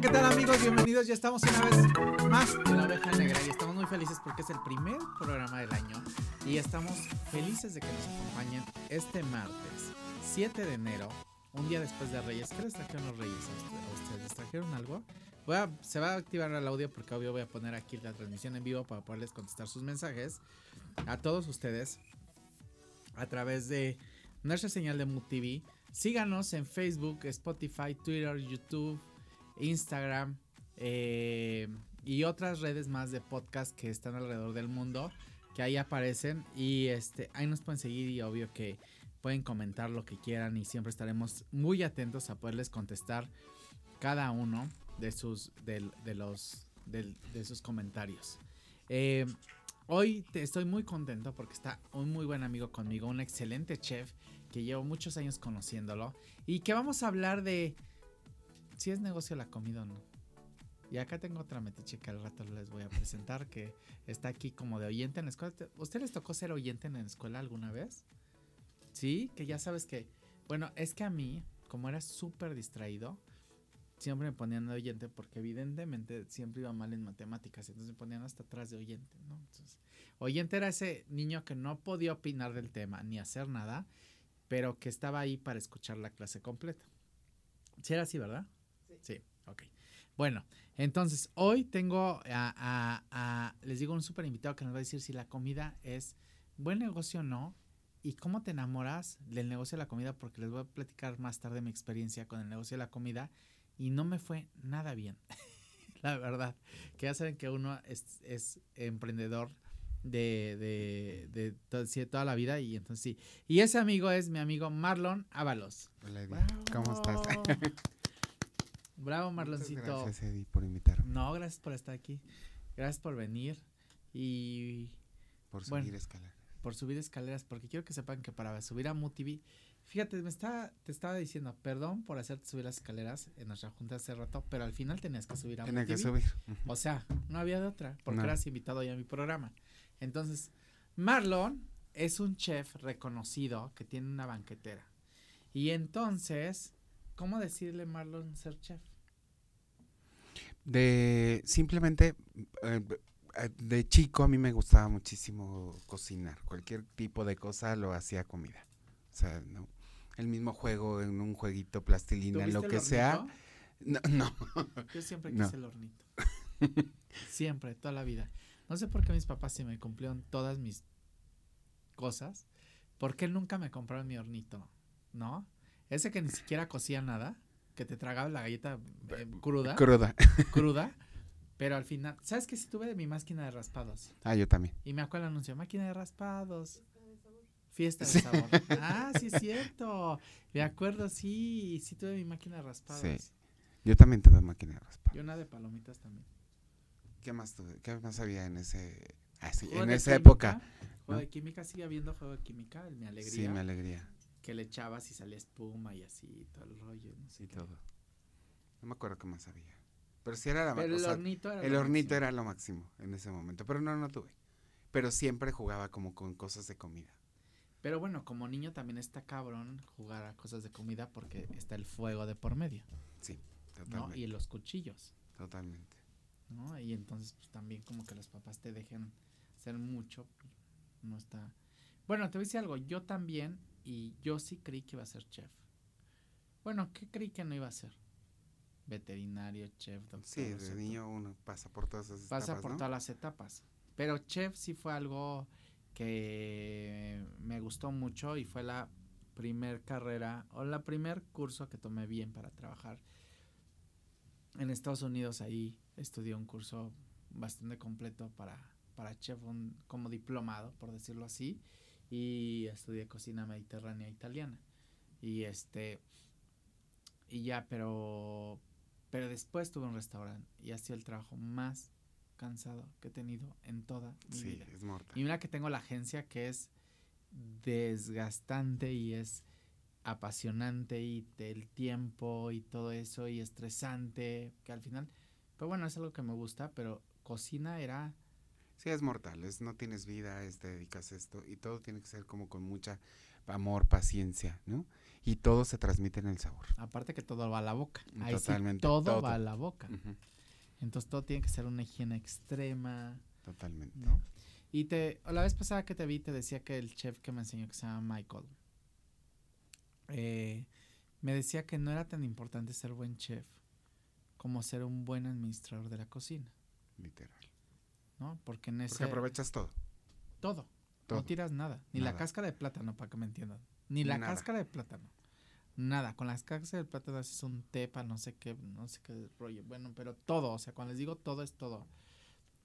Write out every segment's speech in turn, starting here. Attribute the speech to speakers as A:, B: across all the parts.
A: ¿qué tal amigos? Bienvenidos. Ya estamos una vez más en la oveja negra y estamos muy felices porque es el primer programa del año y estamos felices de que nos acompañen este martes 7 de enero, un día después de Reyes. ¿Qué les trajeron los Reyes a ustedes? ¿Les trajeron algo? Se va a activar el audio porque obvio voy a poner aquí la transmisión en vivo para poderles contestar sus mensajes a todos ustedes a través de nuestra señal de MUTV. Síganos en Facebook, Spotify, Twitter, YouTube, Instagram eh, y otras redes más de podcast que están alrededor del mundo que ahí aparecen y este ahí nos pueden seguir y obvio que pueden comentar lo que quieran y siempre estaremos muy atentos a poderles contestar cada uno de sus de, los de, sus comentarios. Eh, hoy te estoy muy contento porque está un muy buen amigo conmigo, un excelente chef que llevo muchos años conociéndolo y que vamos a hablar de si es negocio la comida o no. Y acá tengo otra metiche que al rato les voy a presentar que está aquí como de oyente en la escuela. ¿Usted les tocó ser oyente en la escuela alguna vez? Sí, que ya sabes que, bueno, es que a mí, como era súper distraído, siempre me ponían de oyente porque evidentemente siempre iba mal en matemáticas, entonces me ponían hasta atrás de oyente, ¿no? Entonces, oyente era ese niño que no podía opinar del tema ni hacer nada, pero que estaba ahí para escuchar la clase completa. Sí era así, ¿verdad? Sí. ok. Bueno, entonces hoy tengo a, les digo, un súper invitado que nos va a decir si la comida es buen negocio o no y cómo te enamoras del negocio de la comida, porque les voy a platicar más tarde mi experiencia con el negocio de la comida y no me fue nada bien, la verdad. Que ya saben que uno es, es emprendedor de, de, de, toda la vida y entonces sí. Y ese amigo es mi amigo Marlon Ábalos.
B: Hola Eddie, ¿cómo estás?
A: Bravo Marloncito.
B: gracias Eddie por invitarme.
A: No, gracias por estar aquí. Gracias por venir y...
B: Por subir escaleras.
A: Por subir escaleras, porque quiero que sepan que para subir a MUTV, fíjate, me está, te estaba diciendo, perdón por hacerte subir las escaleras en nuestra junta hace rato, pero al final tenías que subir a
B: Tenía que subir.
A: O sea, no había de otra, porque eras invitado ya a mi programa. Entonces, Marlon es un chef reconocido que tiene una banquetera. Y entonces, ¿cómo decirle Marlon ser chef?
B: De simplemente eh, de chico a mí me gustaba muchísimo cocinar. Cualquier tipo de cosa lo hacía comida. O sea, no, el mismo juego en un jueguito plastilina, lo que sea. No, no.
A: Yo siempre quise el hornito. siempre, toda la vida. No sé por qué mis papás sí me cumplieron todas mis cosas. ¿Por qué nunca me compraron mi hornito? ¿No? Ese que ni siquiera cocía nada, que te tragaba la galleta eh, cruda.
B: Cruda.
A: Cruda. Pero al final, ¿sabes qué? Si tuve de mi máquina de raspados.
B: Ah, yo también.
A: Y me acuerdo el anuncio, máquina de raspados. Fiesta de sabor. ah, sí es cierto. Me acuerdo, sí, sí tuve mi máquina de raspados. Sí.
B: Yo también tuve máquina de raspados.
A: Y una de palomitas también.
B: ¿Qué más, qué más había en ese ah, en esa época?
A: Juego de química, sigue habiendo juego de química, mi alegría.
B: Sí, mi alegría.
A: Que le echabas y salía espuma y así, todo el rollo.
B: No todo. No me acuerdo qué más había. Pero sí era la
A: Pero el hornito era
B: El hornito era lo máximo en ese momento. Pero no, no tuve. Pero siempre jugaba como con cosas de comida.
A: Pero bueno, como niño también está cabrón jugar a cosas de comida porque está el fuego de por medio.
B: Sí, totalmente.
A: Y los cuchillos.
B: Totalmente.
A: ¿no? Y entonces pues también como que los papás te dejen hacer mucho, no está... Bueno, te voy a decir algo, yo también, y yo sí creí que iba a ser chef. Bueno, ¿qué creí que no iba a ser? Veterinario, chef, doctor.
B: Sí, de niño uno pasa por todas esas
A: etapas. Pasa por todas las etapas. Pero chef sí fue algo que me gustó mucho y fue la primer carrera o la primer curso que tomé bien para trabajar en Estados Unidos ahí estudié un curso bastante completo para, para chef, como diplomado, por decirlo así, y estudié cocina mediterránea italiana. Y este, y ya, pero, pero después tuve un restaurante y ha sido el trabajo más cansado que he tenido en toda mi
B: sí,
A: vida.
B: Es mortal.
A: Y mira que tengo la agencia que es desgastante y es apasionante y el tiempo y todo eso y estresante, que al final, pero bueno, es algo que me gusta, pero cocina era
B: Sí, es mortal, es no tienes vida, es, te dedicas a esto y todo tiene que ser como con mucha amor, paciencia, ¿no? Y todo se transmite en el sabor.
A: Aparte que todo va a la boca. Ahí
B: Totalmente,
A: sí, todo,
B: todo.
A: va a la boca. Entonces todo tiene que ser una higiene extrema,
B: Totalmente.
A: ¿no? Y te, la vez pasada que te vi te decía que el chef que me enseñó que se llama Michael, eh, me decía que no era tan importante ser buen chef como ser un buen administrador de la cocina,
B: Literal.
A: ¿No? Porque en ese
B: Porque aprovechas todo.
A: todo,
B: todo.
A: no tiras nada, ni la cáscara de plátano para que me entiendan, ni la
B: Nada.
A: cáscara de plátano. Nada, con las cáscaras de plátano haces un té para no sé qué, no sé qué rollo. Bueno, pero todo, o sea, cuando les digo todo es todo.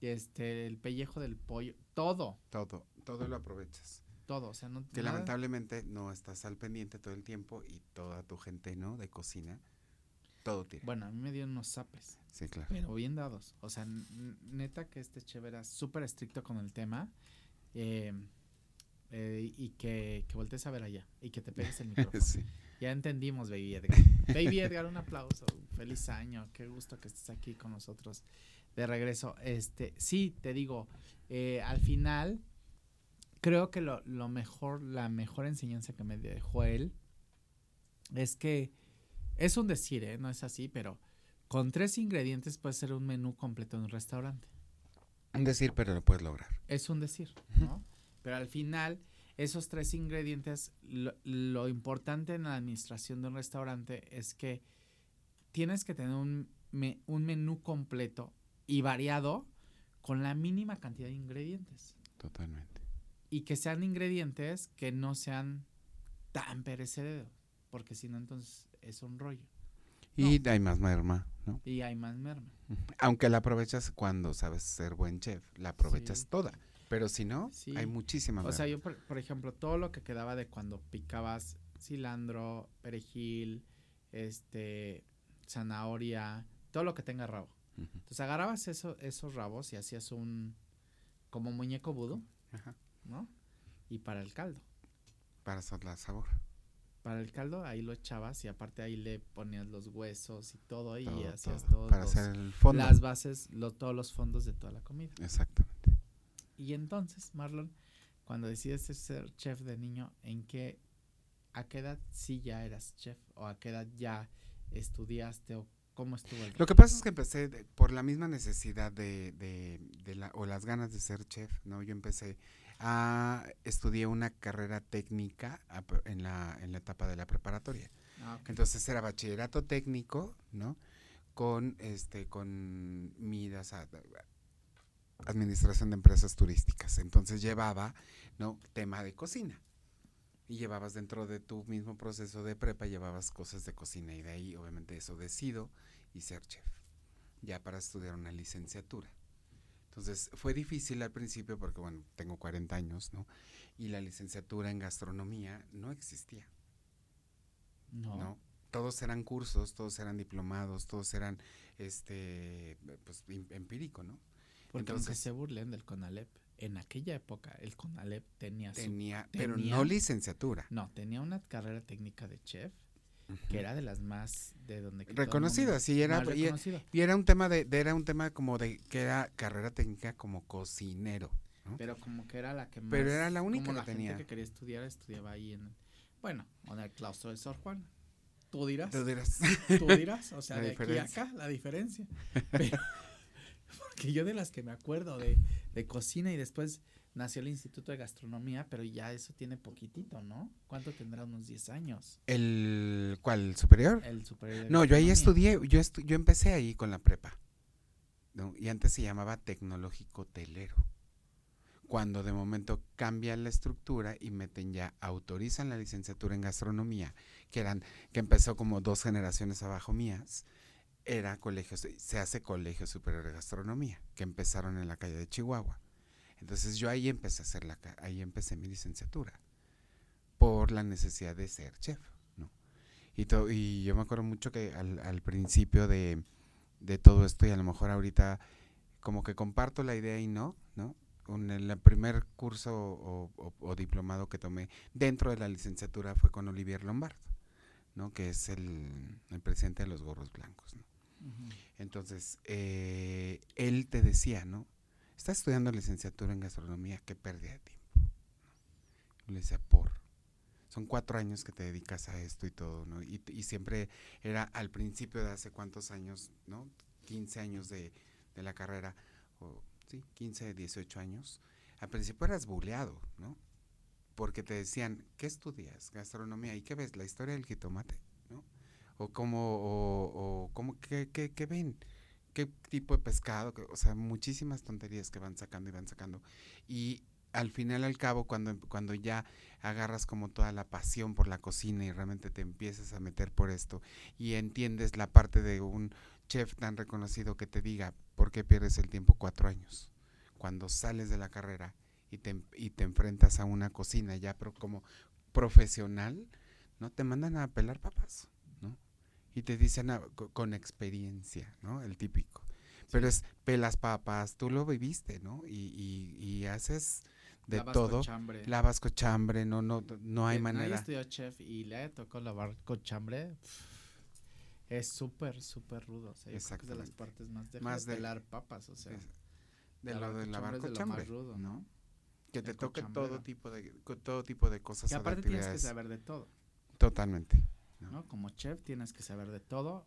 A: Este, el pellejo del pollo, todo,
B: Todo, todo lo aprovechas.
A: todo, o sea, no
B: Que
A: nada-
B: lamentablemente no estás al pendiente todo el tiempo y toda tu gente, ¿no? De cocina, todo tira.
A: Bueno, a mí me dieron unos zapes,
B: Sí, claro.
A: pero bien dados. O sea, neta que este chef era súper estricto con el tema. eh, eh, y que, que voltees a ver allá y que te pegues el micrófono.
B: sí.
A: Ya entendimos, Baby Edgar. Baby Edgar, un aplauso. Feliz año. Qué gusto que estés aquí con nosotros de regreso. Este, sí, te digo, eh, al final, creo que lo, lo mejor, la mejor enseñanza que me dejó él es que es un decir, ¿eh? no es así, pero con tres ingredientes puede ser un menú completo en un restaurante.
B: Un decir, pero lo puedes lograr.
A: Es un decir, ¿no? Pero al final, esos tres ingredientes, lo, lo importante en la administración de un restaurante es que tienes que tener un, me- un menú completo y variado con la mínima cantidad de ingredientes.
B: Totalmente.
A: Y que sean ingredientes que no sean tan perecederos, porque si no, entonces es un rollo.
B: Y hay más merma, ¿no?
A: Y hay más merma.
B: Aunque la aprovechas cuando sabes ser buen chef, la aprovechas
A: Sí.
B: toda. Pero si no,
A: Sí.
B: hay muchísima
A: O sea, yo, por, por ejemplo, todo lo que quedaba de cuando picabas cilantro, perejil, este, zanahoria, todo lo que tenga rabo. Entonces agarrabas eso, esos rabos y hacías un, como muñeco vudú,
B: Ajá.
A: ¿no? Y para el caldo.
B: Para la sabor.
A: Para el caldo ahí lo echabas y aparte ahí le ponías los huesos y todo y hacías
B: todo, Para
A: los-
B: hacer el fondo.
A: las bases, lo- todos los fondos de toda la comida.
B: Exactamente.
A: Y entonces, Marlon, cuando decides ser chef de niño, ¿en qué, a qué edad sí ya eras chef? ¿O a qué edad ya estudiaste? ¿O cómo estuvo el
B: Lo que pasa es que empecé de- por la misma necesidad de, de, de la, o las ganas de ser chef, ¿no? Yo empecé a estudiar una carrera técnica a en la, en la etapa de la preparatoria.
A: Ah.
B: Entonces era bachillerato técnico, ¿no? Con este, con miras a, administración de empresas turísticas. Entonces llevaba, ¿no? Tema de cocina. Y llevabas dentro de tu mismo proceso de prepa, llevabas cosas de cocina. Y de ahí, obviamente, eso decido y ser chef. Ya para estudiar una licenciatura. Entonces fue difícil al principio porque, bueno, tengo 40 años, ¿no? Y la licenciatura en gastronomía no existía.
A: no.
B: ¿no? Todos eran cursos, todos eran diplomados, todos eran este pues em- empírico, ¿no?
A: Porque aunque
B: Entonces-
A: se burlen del CONALEP, en aquella época el CONALEP tenía su...
B: Tenía, pero no licenciatura.
A: No, tenía una carrera técnica de chef que era de las más de donde...
B: reconocida, sí, era y, era un tema de, de- era un tema como de que era carrera técnica como cocinero.
A: Pero como que era la que más...
B: Pero era la única
A: como
B: que
A: la
B: tenía.
A: gente que quería estudiar, estudiaba ahí en... Bueno, en el claustro de Sor Juan. Tú dirás.
B: Tú dirás,
A: Tú dirás, o sea,
B: La
A: de aquí a acá, la diferencia. Pero, porque yo de las que me acuerdo de, de cocina y después nació el Instituto de Gastronomía, pero ya eso tiene poquitito, ¿no? ¿Cuánto tendrá? Unos 10 años.
B: el ¿cuál? ¿El superior?
A: El superior
B: No, yo ahí estudié, yo estu- yo empecé ahí con la prepa. ¿no? Y antes se llamaba tecnológico telero. Cuando de momento cambian la estructura y meten ya, autorizan la licenciatura en gastronomía, que eran, que empezó como dos generaciones abajo mías, era colegio, se hace colegio superior de gastronomía, que empezaron en la calle de Chihuahua. Entonces yo ahí empecé a hacer la, ahí empecé mi licenciatura, por la necesidad de ser chef, ¿no? Y, to- y yo me acuerdo mucho que al, al principio de, de todo esto, y a lo mejor ahorita como que comparto la idea y no, ¿no? Un, el primer curso o, o- o diplomado que tomé dentro de la licenciatura fue con Olivier Lombardo, ¿no? Que es el, el presidente de los Gorros Blancos, ¿no? Entonces, eh, él te decía, ¿no? Estás estudiando licenciatura en gastronomía, qué pérdida de tiempo. Le decía, por. Son cuatro años que te dedicas a esto y todo, ¿no? Y, y siempre era al principio de hace cuántos años, ¿no? 15 años de, de la carrera, o sí, 15, 18 años. Al principio eras buleado, ¿no? Porque te decían, ¿qué estudias? Gastronomía. ¿Y qué ves? La historia del jitomate, ¿no? O cómo, o, o cómo, qué, qué, qué ven? Qué tipo de pescado, o sea, muchísimas tonterías que van sacando y van sacando. Y al final, al cabo, cuando, cuando ya agarras como toda la pasión por la cocina y realmente te empiezas a meter por esto y entiendes la parte de un chef tan reconocido que te diga, ¿por qué pierdes el tiempo cuatro años? Cuando sales de la carrera y te, y te enfrentas a una cocina ya como profesional, ¿no? Te mandan a pelar papas y te dicen con experiencia, ¿no? El típico. Pero es pelas papas, tú lo viviste, ¿no? Y, y, haces de lavas todo. Cochambre. Lavas cochambre, no, no, no hay manera. Nadie
A: estudió chef y le tocó lavar cochambre. es súper, súper rudo. O sea, es de las partes más de, más de pelar papas, o sea.
B: de lo de lavar cochambre, rudo, ¿no? Que te toque todo tipo de todo tipo de cosas.
A: Y aparte tienes que saber de todo.
B: Totalmente.
A: ¿No? Como chef tienes que saber de todo,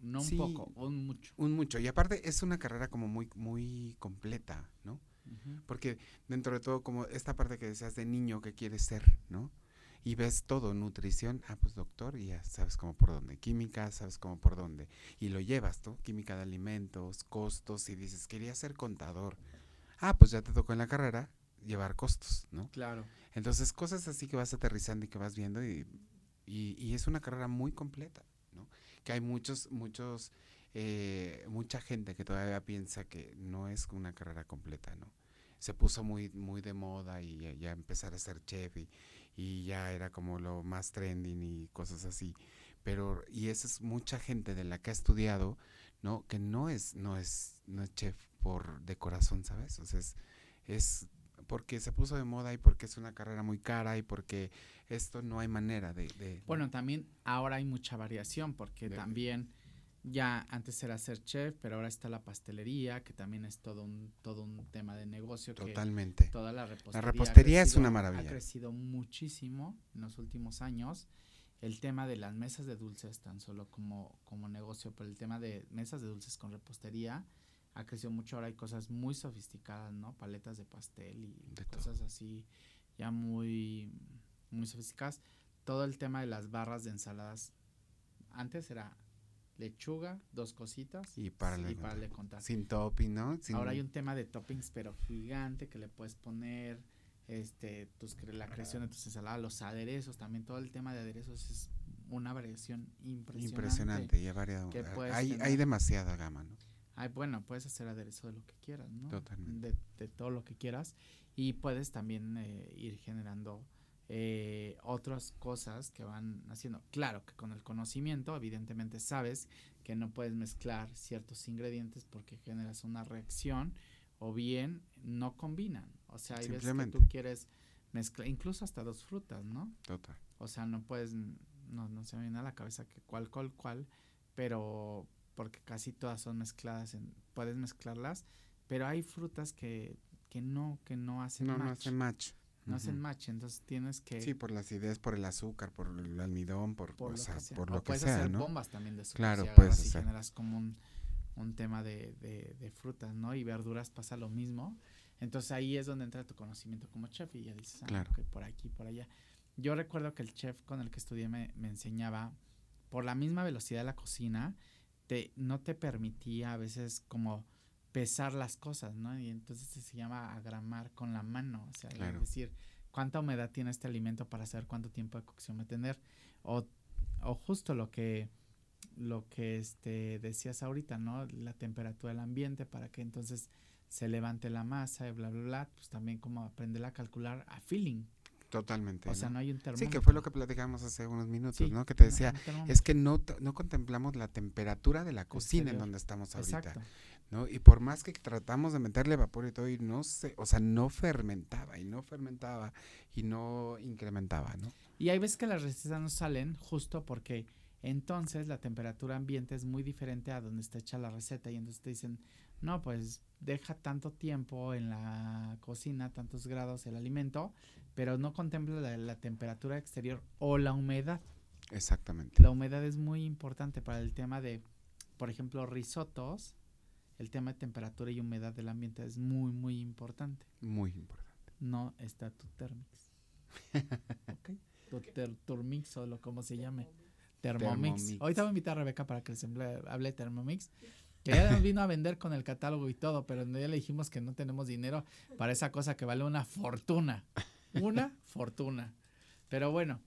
A: no un poco, un mucho.
B: Un mucho. Y aparte es una carrera como muy, muy completa, ¿no? Porque dentro de todo, como esta parte que decías de niño que quieres ser, ¿no? Y ves todo, nutrición, ah, pues doctor, y ya sabes cómo por dónde. Química, sabes cómo por dónde. Y lo llevas, ¿no? Química de alimentos, costos, y dices, quería ser contador. Ah, pues ya te tocó en la carrera llevar costos, ¿no?
A: Claro.
B: Entonces, cosas así que vas aterrizando y que vas viendo y y, es una carrera muy completa, ¿no? Que hay muchos, muchos, eh, mucha gente que todavía piensa que no es una carrera completa, ¿no? Se puso muy, muy de moda y ya, empezar a ser chef y, y, ya era como lo más trending y cosas así. Pero, y esa es mucha gente de la que ha estudiado, ¿no? Que no es, no es, no es chef por de corazón, ¿sabes? O es porque se puso de moda y porque es una carrera muy cara y porque esto no hay manera de...
A: bueno, también ahora hay mucha variación porque también ya antes era ser chef, pero ahora está la pastelería, que también es todo un, todo un tema de negocio.
B: Totalmente.
A: toda la repostería.
B: La repostería es una maravilla.
A: Ha crecido muchísimo en los últimos años. El tema de las mesas de dulces, tan solo como, como negocio, pero el tema de mesas de dulces con repostería ha crecido mucho. Ahora hay cosas muy sofisticadas, ¿no? Paletas de pastel y cosas así ya muy, muy sofisticadas. Todo el tema de las barras de ensaladas. Antes era lechuga, dos cositas
B: y para, para contar. Sin topping, ¿no?
A: Ahora hay un tema de toppings, pero gigante que le puedes poner este tus la creación de tus ensaladas, los aderezos, también todo el tema de aderezos es una variación impresionante.
B: Impresionante, y variado. Hay, hay demasiada gama, ¿no?
A: Ay, bueno, puedes hacer aderezo de lo que quieras, ¿no? Totalmente. De, todo lo que quieras. Y puedes también eh, ir generando eh, otras cosas que van haciendo. Claro que con el conocimiento, evidentemente sabes que no puedes mezclar ciertos ingredientes porque generas una reacción o bien no combinan. O sea, hay veces que tú quieres mezclar, incluso hasta dos frutas, ¿no?
B: Total.
A: O sea, no puedes, no, no se me viene a la cabeza que cuál, cuál, cuál, pero porque casi todas son mezcladas, en, puedes mezclarlas, pero hay frutas que, que no, que no hacen
B: no,
A: match.
B: No hacen match.
A: No hacen match, entonces tienes que...
B: Sí, por las ideas, por el azúcar, por el almidón, por, por o lo que sea. Por lo
A: puedes
B: que sea,
A: hacer bombas también de azúcar.
B: Claro, si puedes
A: hacer. generas como un, un tema de, de, de, frutas, ¿no? Y verduras pasa lo mismo. Entonces ahí es donde entra tu conocimiento como chef y ya dices, ah, claro. que por aquí, por allá. Yo recuerdo que el chef con el que estudié me, me enseñaba por la misma velocidad de la cocina, no te permitía a veces como pesar las cosas, ¿no? Y entonces se llama agramar con la mano, o sea, es decir, cuánta humedad tiene este alimento para saber cuánto tiempo de cocción va a tener o, o justo lo que lo que este decías ahorita, ¿no? La temperatura del ambiente para que entonces se levante la masa y bla bla bla, pues también como aprender a calcular a feeling,
B: Totalmente.
A: O sea, no hay un
B: termómetro. Sí, que fue lo que platicamos hace unos minutos, ¿no? Que te decía, es que no, no contemplamos la temperatura de la cocina en donde estamos ahorita. Exacto. ¿no? Y por más que tratamos de meterle vapor y todo, y no se, o sea, no fermentaba, y no fermentaba, y no incrementaba, ¿no?
A: Y hay veces que las recetas no salen justo porque Entonces la temperatura ambiente es muy diferente a donde está hecha la receta y entonces te dicen, no, pues deja tanto tiempo en la cocina, tantos grados el alimento, pero no contempla la, la temperatura exterior o la humedad.
B: Exactamente.
A: La humedad es muy importante para el tema de, por ejemplo, risotos. El tema de temperatura y humedad del ambiente es muy, muy importante.
B: Muy importante.
A: No está tu Thermix. ¿Ok? Tu ter- o lo como se llame. Thermomix.
B: Thermomix.
A: Ahorita voy a invitar a Rebeca para que les hable, hable de Thermomix. Que ya nos vino a vender con el catálogo y todo, pero ya le dijimos que no tenemos dinero para esa cosa que vale una fortuna. Una fortuna. Pero bueno.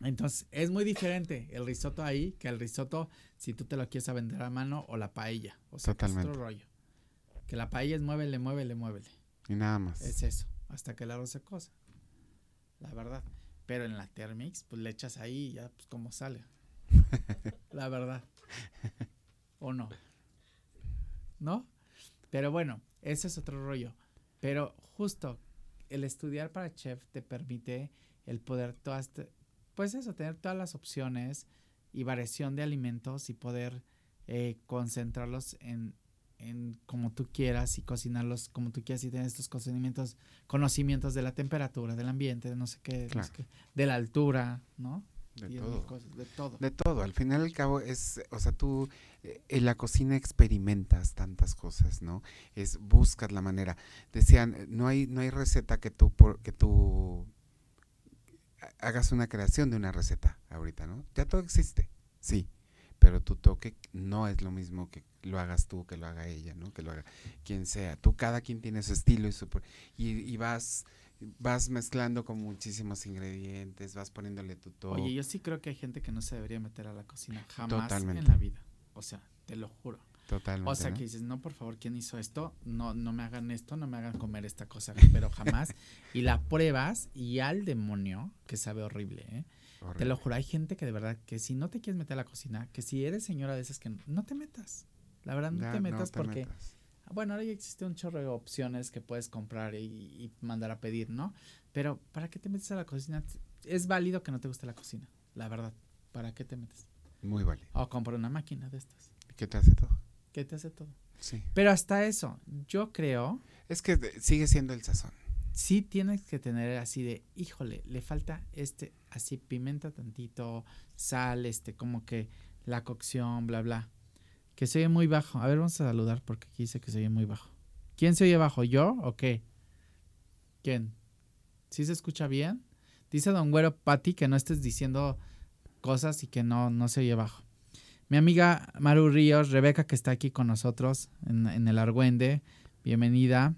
A: Entonces, es muy diferente el risotto ahí que el risotto si tú te lo quieres a vender a mano o la paella. O sea, que es otro
B: Totalmente.
A: rollo. Que la paella es muévele, muévele, muévele.
B: Y nada más.
A: Es eso, hasta que el arroz se cosa. La verdad. Pero en la Thermix, pues le echas ahí y ya, pues como sale. la verdad. ¿O no? ¿No? Pero bueno, ese es otro rollo. Pero justo el estudiar para chef te permite el poder todas, pues eso, tener todas las opciones y variación de alimentos y poder eh, concentrarlos en, en como tú quieras y cocinarlos como tú quieras y tener estos conocimientos, conocimientos de la temperatura, del ambiente, de no sé qué, no sé qué, de la altura, ¿no?
B: De
A: Y
B: todo.
A: cosas, de todo.
B: De todo, al final y al cabo es, o sea, tú eh, en la cocina experimentas tantas cosas, ¿no? Es buscas la manera. Decían, eh, no hay no hay receta que tú por, que tú ha- hagas una creación de una receta ahorita, ¿no? Ya todo existe. Sí, pero tu toque no es lo mismo que lo hagas tú, que lo haga ella, ¿no? Que lo haga quien sea. Tú cada quien tiene su estilo y su y, y vas vas mezclando con muchísimos ingredientes, vas poniéndole tu toque.
A: Oye, yo sí creo que hay gente que no se debería meter a la cocina jamás en la vida. O sea, te lo juro.
B: Totalmente.
A: O sea,
B: ¿no?
A: que dices, no, por favor, ¿quién hizo esto? No, no me hagan esto, no me hagan comer esta cosa, pero jamás. y la pruebas y al demonio, que sabe horrible, ¿eh? Te lo juro, hay gente que de verdad, que si no te quieres meter a la cocina, que si eres señora de esas que no te metas. La verdad, no
B: Ya,
A: te metas
B: te
A: porque,
B: metas.
A: Bueno, ahora ya existe un chorro de opciones que puedes comprar y, y mandar a pedir, ¿no? Pero, ¿para qué te metes a la cocina? Es válido que no te guste la cocina, la verdad. ¿Para qué te metes?
B: Muy válido.
A: O compra una máquina de estas,
B: ¿Qué te hace todo?
A: que te hace todo.
B: Sí.
A: Pero hasta eso, yo creo
B: Es que sigue siendo el sazón.
A: sí tienes que tener así de, híjole, le falta este, así pimenta tantito, sal, este, como que la cocción, bla, bla. Que se oye muy bajo. A ver, vamos a saludar porque aquí dice que se oye muy bajo. ¿Quién se oye bajo? ¿Yo o qué? ¿Quién? ¿Sí se escucha bien? Dice Don Güero Pati que no estés diciendo cosas y que no, no se oye bajo. Mi amiga Maru Ríos, Rebeca, que está aquí con nosotros en, en el Argüende, bienvenida.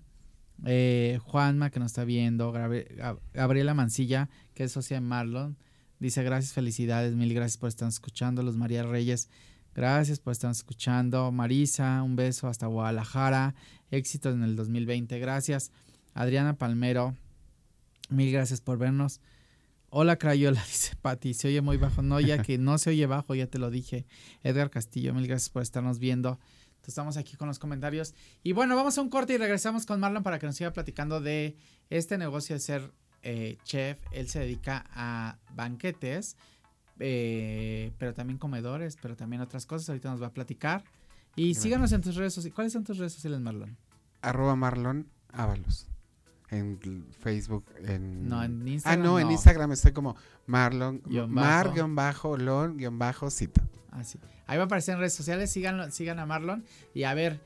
A: Eh, Juanma, que nos está viendo. Gabriel- Gab- Gabriela Mancilla, que es socia de Marlon. Dice gracias, felicidades, mil gracias por estar escuchando. Luz María Reyes, gracias por estar escuchando. Marisa, un beso hasta Guadalajara. Éxitos en el 2020, gracias. Adriana Palmero, mil gracias por vernos. Hola Crayola, dice Pati, se oye muy bajo. No, ya que no se oye bajo, ya te lo dije. Edgar Castillo, mil gracias por estarnos viendo. Entonces, estamos aquí con los comentarios. Y bueno, vamos a un corte y regresamos con Marlon para que nos siga platicando de este negocio de ser eh, chef. Él se dedica a banquetes, eh, pero también comedores, pero también otras cosas. Ahorita nos va a platicar. Y
B: Gracias.
A: síganos en tus redes sociales. ¿Cuáles son tus redes sociales, Marlon?
B: Arroba Marlon Ábalos. En Facebook, en...
A: No, en
B: Ah,
A: Instagram.
B: no, en Instagram estoy como Marlon,
A: Guión
B: Mar,
A: bajo.
B: guion bajo, lon, guion bajo, cita.
A: Así. Ahí va a aparecer en redes sociales. Síganlo, sigan a Marlon. Y a ver,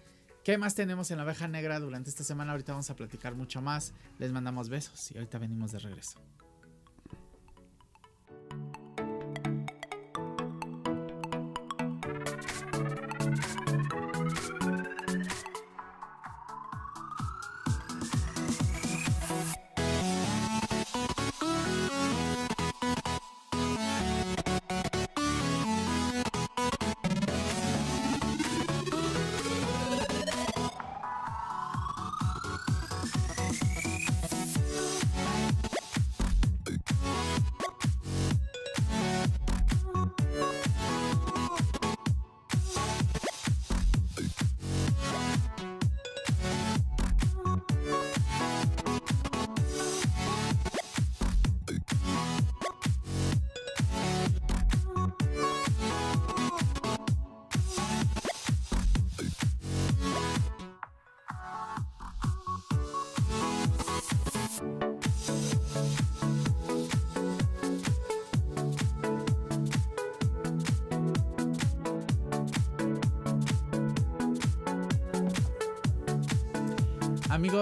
A: ¿qué más tenemos en la oveja negra durante esta semana? Ahorita vamos a platicar mucho más. Les mandamos besos y ahorita venimos de regreso.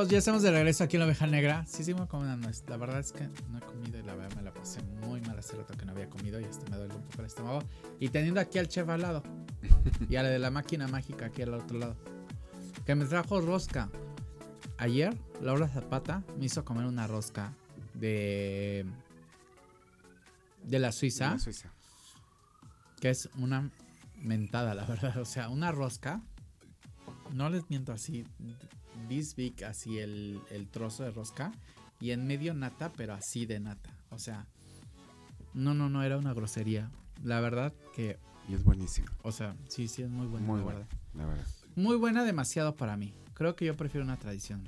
A: Ya estamos de regreso aquí en la oveja negra. Sí, sí, me comido una nuez. La verdad es que no he comido y la verdad me la pasé muy mal hace rato que no había comido y hasta me duele un poco el estómago. Y teniendo aquí al chef al lado y a la de la máquina mágica aquí al otro lado, que me trajo rosca. Ayer, Laura Zapata me hizo comer una rosca de. de la Suiza,
B: La Suiza.
A: que es una mentada, la verdad. O sea, una rosca. No les miento así. This big, así el, el trozo de rosca. Y en medio nata, pero así de nata. O sea, no, no, no, era una grosería. La verdad que,
B: Y es buenísimo.
A: o sea, sí, sí, es muy buena.
B: Muy
A: la
B: buena,
A: verdad.
B: la verdad.
A: Muy buena, demasiado para mí. Creo que yo prefiero una tradición.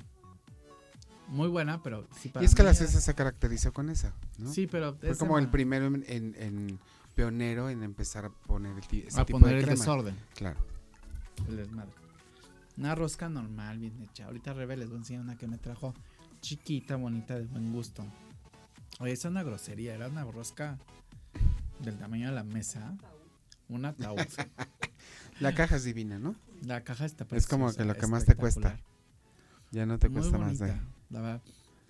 A: Muy buena, pero sí para
B: Y es que la
A: era-
B: Suiza se caracterizó con esa, ¿no?
A: Sí, pero
B: Fue como el primero en, en- en pionero en empezar a poner el ese
A: a
B: tipo
A: poner
B: de
A: el desorden,
B: Claro.
A: el desmadre. Una rosca normal, bien hecha. Ahorita Rebe les voy a enseñar una que me trajo chiquita, bonita, de buen gusto. Oye, es una grosería, era una rosca del tamaño de la mesa. Un ataúd.
B: La caja es divina, ¿no?
A: la caja está
B: Es como
A: preciosa,
B: que lo que más te cuesta. Ya no te
A: Muy
B: cuesta más de...
A: la verdad.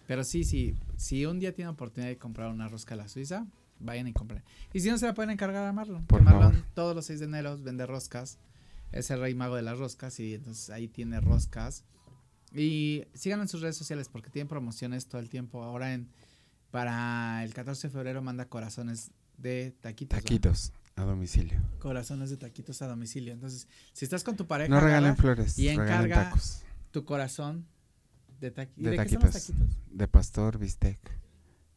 A: Pero sí, sí, si un día tienen oportunidad de comprar una rosca a la Suiza, vayan y compren. Y si no, se la pueden encargar a Marlon.
B: Por
A: que Marlon
B: favor.
A: todos los 6 de enero vende roscas. Es el rey mago de las roscas y entonces ahí tiene roscas. Y síganlo en sus redes sociales porque tienen promociones todo el tiempo. Ahora en para el 14 de febrero manda corazones de taquitos.
B: Taquitos a domicilio.
A: Corazones de taquitos a domicilio. Entonces, si estás con tu pareja,
B: No regalen flores,
A: y encarga
B: tacos.
A: tu corazón de, taqui- ¿Y
B: De
A: ¿De, qué son los
B: taquitos.
A: taquitos?
B: De pastor, bistec,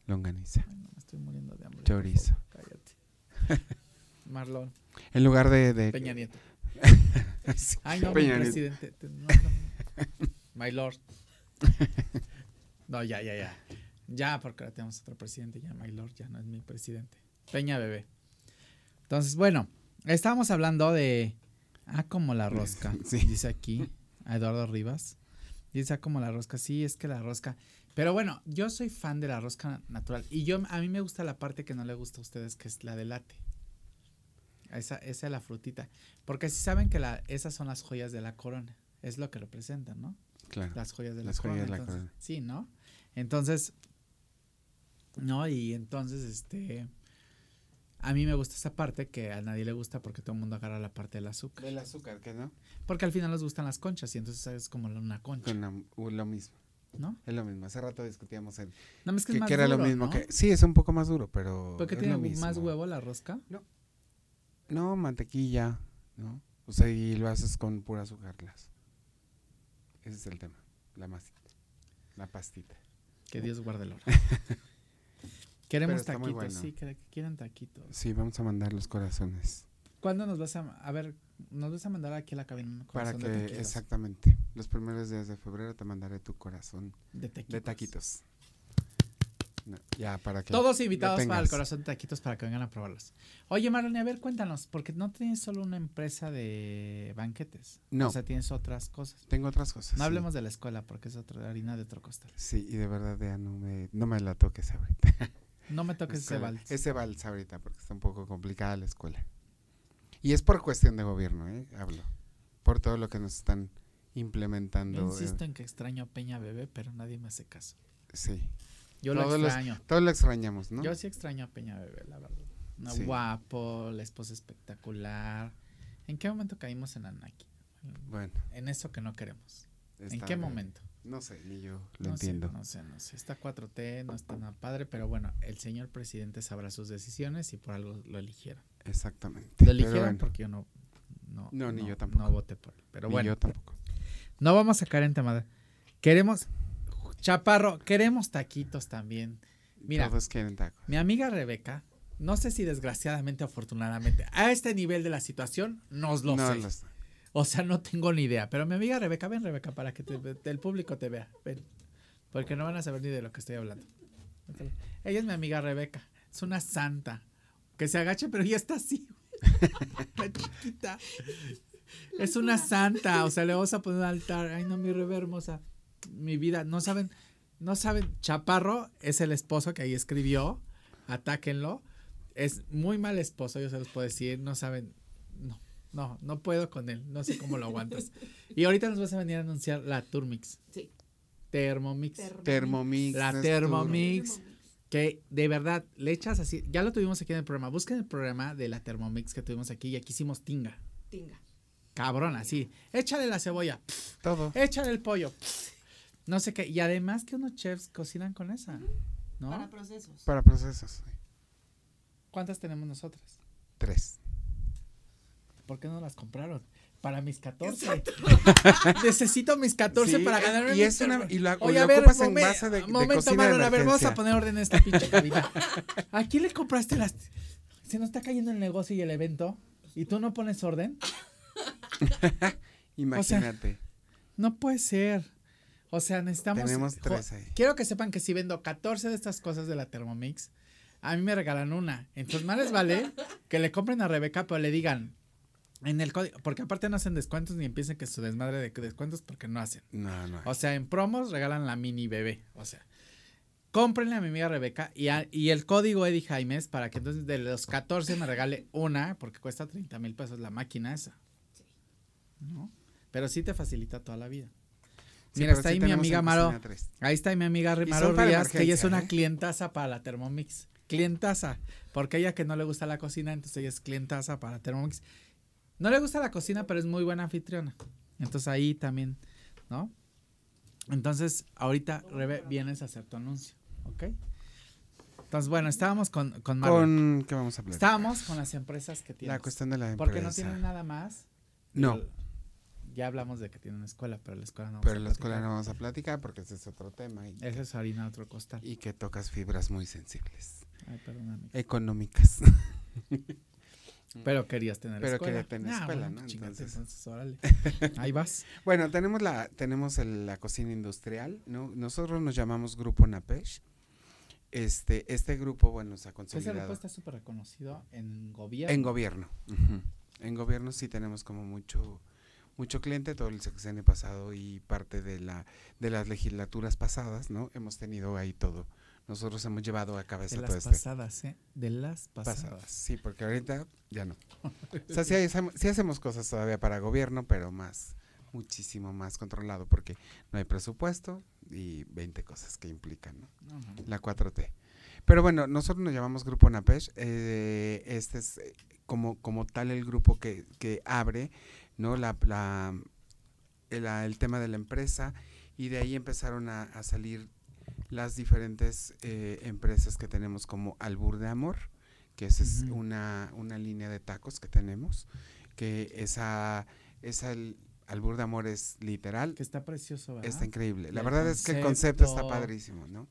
B: longaniza,
A: Ay, no, me estoy muriendo de hambre.
B: chorizo.
A: favor, Cállate. Marlon,
B: En lugar de... de
A: Peña Nieto.
B: Sí.
A: Ay, no,
B: Peña
A: mi presidente. te- no, no. My Lord. No, ya, ya, ya. Ya, porque ahora tenemos otro presidente. Ya, My Lord, ya no es mi presidente. Peña Bebé. Entonces, bueno, estábamos hablando de. Ah, como la rosca.
B: Sí.
A: Dice aquí a Eduardo Rivas. Dice ah, como la rosca. Sí, es que la rosca. Pero bueno, yo soy fan de la rosca natural. Y yo a mí me gusta la parte que no le gusta a ustedes, que es la de late. Esa, esa es la frutita. Porque si saben que la, esas son las joyas de la corona. Es lo que representan, ¿no?
B: Claro.
A: Las joyas de
B: Las
A: la
B: joyas
A: corona.
B: de la
A: entonces-
B: corona.
A: Sí, ¿no? Entonces, no, y entonces, este, a mí me gusta esa parte que a nadie le gusta porque todo el mundo agarra la parte del azúcar.
B: Del azúcar, ¿qué no?
A: Porque al final les gustan las conchas y entonces es como una concha,
B: Con la- lo mismo.
A: ¿no?
B: Es lo mismo. Hace rato discutíamos en
A: No, es que,
B: que,
A: es más
B: que era
A: duro,
B: lo mismo
A: ¿no?
B: que... Sí, es un poco más duro, pero
A: Porque
B: es
A: tiene
B: lo mismo.
A: más huevo la rosca.
B: No, mantequilla, ¿no? O sea, y lo haces con pura azúcar. glass. Ese es el tema. La masita. La pastita.
A: Que Dios guarde el oro. Queremos taquitos,
B: bueno.
A: sí, que quieren taquitos.
B: Sí, vamos a mandar los corazones.
A: ¿Cuándo nos vas a, a ver, nos vas a mandar aquí a la cabina
B: Para que,
A: de
B: exactamente, los primeros días de febrero te mandaré tu corazón
A: De taquitos.
B: de taquitos. No, ya, para que...
A: Todos invitados para el corazón de taquitos para que vengan a probarlos. Oye, Marlene, a ver, cuéntanos, porque no tienes solo una empresa de banquetes.
B: No.
A: O sea, tienes otras cosas.
B: Tengo otras cosas.
A: No
B: sí.
A: hablemos de la escuela porque es otra harina de otro costal.
B: Sí, y de verdad ya no me, no me la toques ahorita.
A: No me toques ese vals.
B: Ese vals ahorita porque está un poco complicada la escuela. Y es por cuestión de gobierno, ¿eh? Hablo. Por todo lo que nos están implementando.
A: Yo
B: eh,
A: insisto en que extraño a Peña Bebé, pero nadie me hace caso.
B: sí.
A: Yo lo
B: Todos los-
A: extraño.
B: Todos lo extrañamos, ¿no?
A: Yo sí extraño a Peña Bebé, la verdad. No,
B: Sí.
A: Guapo, la esposa espectacular. ¿En qué momento caímos en Anaki?
B: Bueno.
A: En eso que no queremos. ¿En
B: está-
A: qué momento?
B: No sé, ni yo lo
A: no
B: entiendo.
A: Sé, no sé, no sé. Está 4T, no está nada padre, pero bueno, el señor presidente sabrá sus decisiones y por algo lo eligieron.
B: Exactamente.
A: Lo eligieron
B: bueno,
A: porque yo no. No,
B: No, ni yo tampoco.
A: No voté por él. Pero
B: ni
A: bueno,
B: yo tampoco.
A: no vamos a caer en tema. Queremos. Chaparro, queremos taquitos también. Mira,
B: Todos quieren tacos.
A: mi amiga Rebeca, no sé si desgraciadamente o afortunadamente, a este nivel de la situación, nos lo
B: no,
A: sé.
B: los-
A: O sea, no tengo ni idea. Pero mi amiga Rebeca, ven Rebeca, para que te- el público te vea. Ven. Porque no van a saber ni de lo que estoy hablando. Ella es mi amiga Rebeca. Es una santa. Que se agache, pero ya está así. Está chiquita. Es una santa. O sea, le vamos a poner un altar. Ay, no, mi Rebe hermosa. Mi vida. No saben, no saben. Chaparro es el esposo que ahí escribió. Atáquenlo. Es muy mal esposo, yo se los puedo decir. No saben. No, no, no puedo con él. No sé cómo lo aguantas. Y ahorita nos vas a venir a anunciar la Turmix.
C: Sí.
A: Thermomix.
B: Thermomix.
A: La Thermomix. Que de verdad le echas así. Ya lo tuvimos aquí en el programa. Busquen el programa de la Thermomix que tuvimos aquí y aquí hicimos tinga.
C: Tinga.
A: Cabrón, así. Échale la cebolla.
B: Todo.
A: échale el pollo. No sé qué. Y además que unos chefs cocinan con esa. ¿No?
C: Para procesos.
B: Para procesos. sí.
A: ¿Cuántas tenemos nosotras?
B: Tres.
A: ¿Por qué no las compraron? Para mis 14. Necesito mis 14
B: Sí,
A: para ganarme
B: y
A: mi
B: es una- y la-
A: Oye,
B: lo
A: a ver,
B: ocupas en
A: momen-
B: base de- de
A: momento,
B: cocina de
A: a ver, vamos a poner orden en esta pinche cabina. ¿A quién le compraste las...? Se nos está cayendo el negocio y el evento y tú no pones orden.
B: Imagínate.
A: No puede ser. O sea, necesitamos...
B: Tenemos tres ahí.
A: Quiero que sepan que si vendo 14 de estas cosas de la Thermomix, a mí me regalan una. Entonces, más les vale que le compren a Rebeca, pero le digan en el código, porque aparte no hacen descuentos ni empiecen que su desmadre de descuentos porque no hacen.
B: No, no.
A: O sea, en promos regalan la mini bebé. O sea, cómprenle a mi amiga Rebeca y, a- y el código Eddie Jaimes para que entonces de los 14 me regale una, porque cuesta 30 mil pesos la máquina esa. ¿No? Pero sí te facilita toda la vida.
B: Sí,
A: Mira, está
B: sí
A: ahí mi amiga Maro. Ahí está mi amiga Maro Rías, que ella es una
B: ¿eh?
A: clientaza para la Thermomix. Clientaza. Porque ella que no le gusta la cocina, entonces ella es clientaza para Thermomix. No le gusta la cocina, pero es muy buena anfitriona. Entonces ahí también, ¿no? Entonces, ahorita, Rebe, vienes a hacer tu anuncio, ¿ok? Entonces, bueno, estábamos con, con Marlon.
B: ¿Con qué vamos a hablar?
A: Estábamos con las empresas que tienen.
B: La cuestión de la empresa.
A: Porque no tienen nada más.
B: No,
A: El- Ya hablamos de que tienen una escuela, pero la escuela no.
B: pero
A: vamos a
B: la escuela no vamos a platicar porque ese es otro tema y,
A: Esa es harina otro costal.
B: y que tocas fibras muy sensibles,
A: Ay, perdóname.
B: económicas.
A: Pero querías tener
B: Pero
A: escuela.
B: quería tener
A: Ah,
B: escuela,
A: bueno,
B: ¿no?
A: chingate,
B: Entonces-
A: órale. Ahí vas.
B: Bueno, tenemos la tenemos el- la cocina industrial, ¿no? Nosotros nos llamamos Grupo Napesh. Este este grupo, bueno, se ha
A: Ese grupo
B: consolidado
A: está súper reconocido en gobierno.
B: en gobierno. En gobierno sí tenemos como mucho mucho cliente todo el sexenio pasado y parte de la de las legislaturas pasadas, ¿no? Hemos tenido ahí todo. Nosotros hemos llevado a
A: de
B: cabeza
A: las
B: todo este
A: pasadas, ¿eh? De las pasadas.
B: pasadas. Sí, porque ahorita ya no. O sea, sí, hacemos- sí hacemos cosas todavía para gobierno, pero más, muchísimo más controlado, porque no hay presupuesto y 20 cosas que implican, no. La 4T. Pero bueno, nosotros nos llamamos Grupo Napesh. eh, este es eh, como, como tal el grupo que, que abre, ¿no? La, la- el, tema de la empresa y de ahí empezaron a, a salir las diferentes eh, empresas que tenemos como Albur de Amor, que esa es una, una línea de tacos que tenemos, que esa, esa el- Albur de Amor es literal,
A: Que está precioso, ¿verdad?
B: está increíble. La
A: El
B: verdad es que el concepto está padrísimo, ¿no?